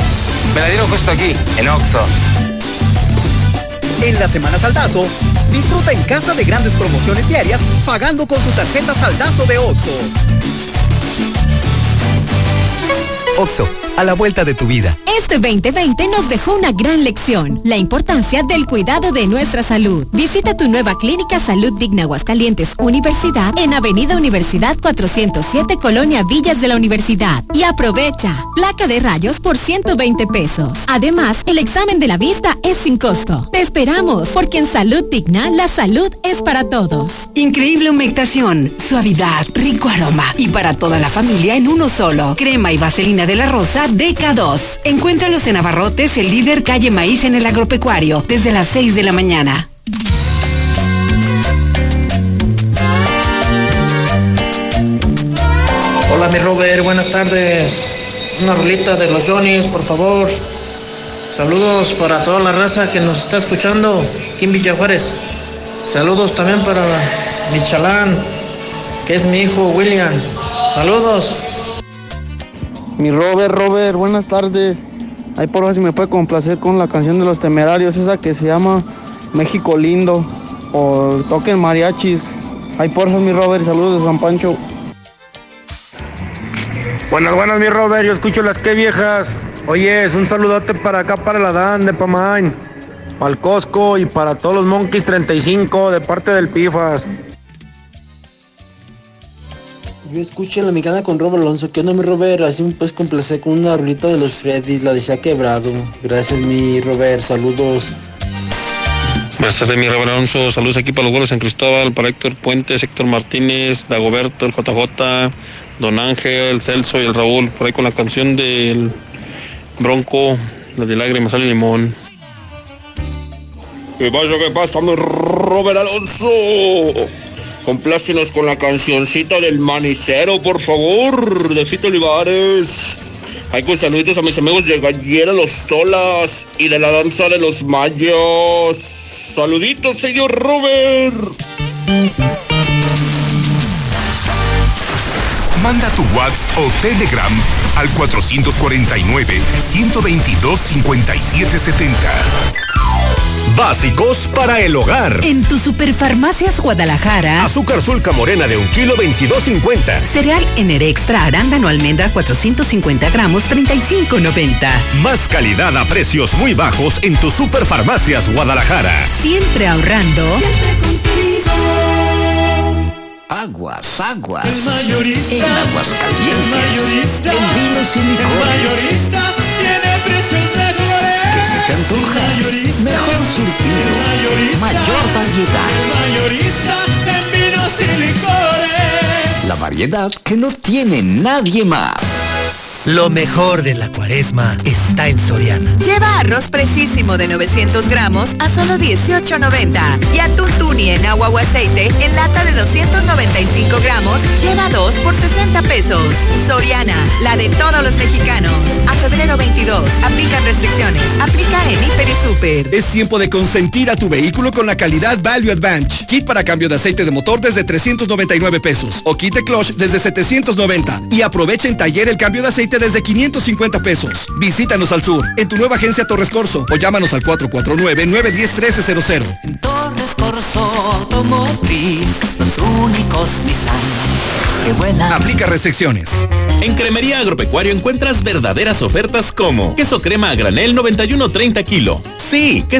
Me la dieron justo aquí, en Oxxo. En la Semana Saldazo, disfruta en casa de grandes promociones diarias pagando con tu tarjeta Saldazo de Oxo. Oxo, a la vuelta de tu vida. Este 2020 nos dejó una gran lección, la importancia del cuidado de nuestra salud. Visita tu nueva clínica Salud Digna Aguascalientes Universidad en Avenida Universidad 407 Colonia Villas de la Universidad y aprovecha placa de rayos por 120 pesos. Además, el examen de la vista es sin costo. Te esperamos porque en Salud Digna la salud es para todos. Increíble humectación, suavidad, rico aroma y para toda la familia en uno solo. Crema y vaselina de la Rosa DK2. Encuéntralos en Abarrotes, el líder calle Maíz en el agropecuario, desde las 6 de la mañana. Hola mi Robert, buenas tardes. Una rolita de los Johnnys, por favor. Saludos para toda la raza que nos está escuchando aquí en Villa Juárez. Saludos también para mi chalán, que es mi hijo William. Saludos. Mi Robert, Robert, buenas tardes. Ahí por favor si me puede complacer con la canción de los temerarios, esa que se llama México Lindo. O toquen mariachis. Ahí por mi Robert, saludos de San Pancho. Buenas, buenas, mi Robert. Yo escucho las que viejas. Oye, un saludote para acá, para la Dan de Pamain, para el Costco y para todos los Monkeys 35 de parte del Pifas. Yo escucho la mexicana con Robert Alonso. ¿Qué onda, mi Robert? Así me puedes complacer con una rolita de los Freddy. La desea quebrado. Gracias, mi Robert. Saludos. Buenas tardes, mi Robert Alonso. Saludos aquí para los goles San Cristóbal, para Héctor Puentes, Héctor Martínez, Dagoberto, el JJ, Don Ángel, Celso y el Raúl. Por ahí con la canción del Bronco, la de lágrimas al limón. ¿Qué pasa, qué pasa, mi Robert Alonso? Complácenos con la cancioncita del manicero, por favor, de Fito Olivares. Hay con saluditos a mis amigos de Gallera Los Tolas y de la danza de los mayos. Saluditos, señor Robert. Manda tu WhatsApp o Telegram al 449-122-5770. Básicos para el hogar. En tu Superfarmacias Guadalajara. Azúcar sulca morena de un kilo 22.50. Cereal Ener Extra arándano almendra 450 gramos 35.90. Más calidad a precios muy bajos en tu Superfarmacias Guadalajara. Siempre ahorrando. Aguas, aguas. El mayorista. En Aguascalientes. El mayorista. En vinos y El licores. mayorista tiene precios mejores. ¿Qué se mayorista. Mejor surtido. Mayor variedad. Mayorista en vinos y licores. La variedad que no tiene nadie más. Lo mejor de la cuaresma está en Soriana. Lleva arroz precisísimo de 900 gramos a solo 18.90 y atún tuni en agua o aceite en lata de 295 gramos lleva 2 por 60 pesos. Soriana, la de todos los mexicanos. A febrero 22, aplican restricciones. Aplica en Hiper y Super. Es tiempo de consentir a tu vehículo con la calidad Value Advantage. Kit para cambio de aceite de motor desde 399 pesos o kit de clutch desde 790 y aprovecha en taller el cambio de aceite desde 550 pesos. Visítanos al sur, en tu nueva agencia Torres Corso o llámanos al 449-910-1300. En Torres Corso Automotriz, los únicos Nissan que vuelan. Aplica restricciones. En Cremería Agropecuario encuentras verdaderas ofertas como queso crema a granel 91.30 kilo. Sí, queso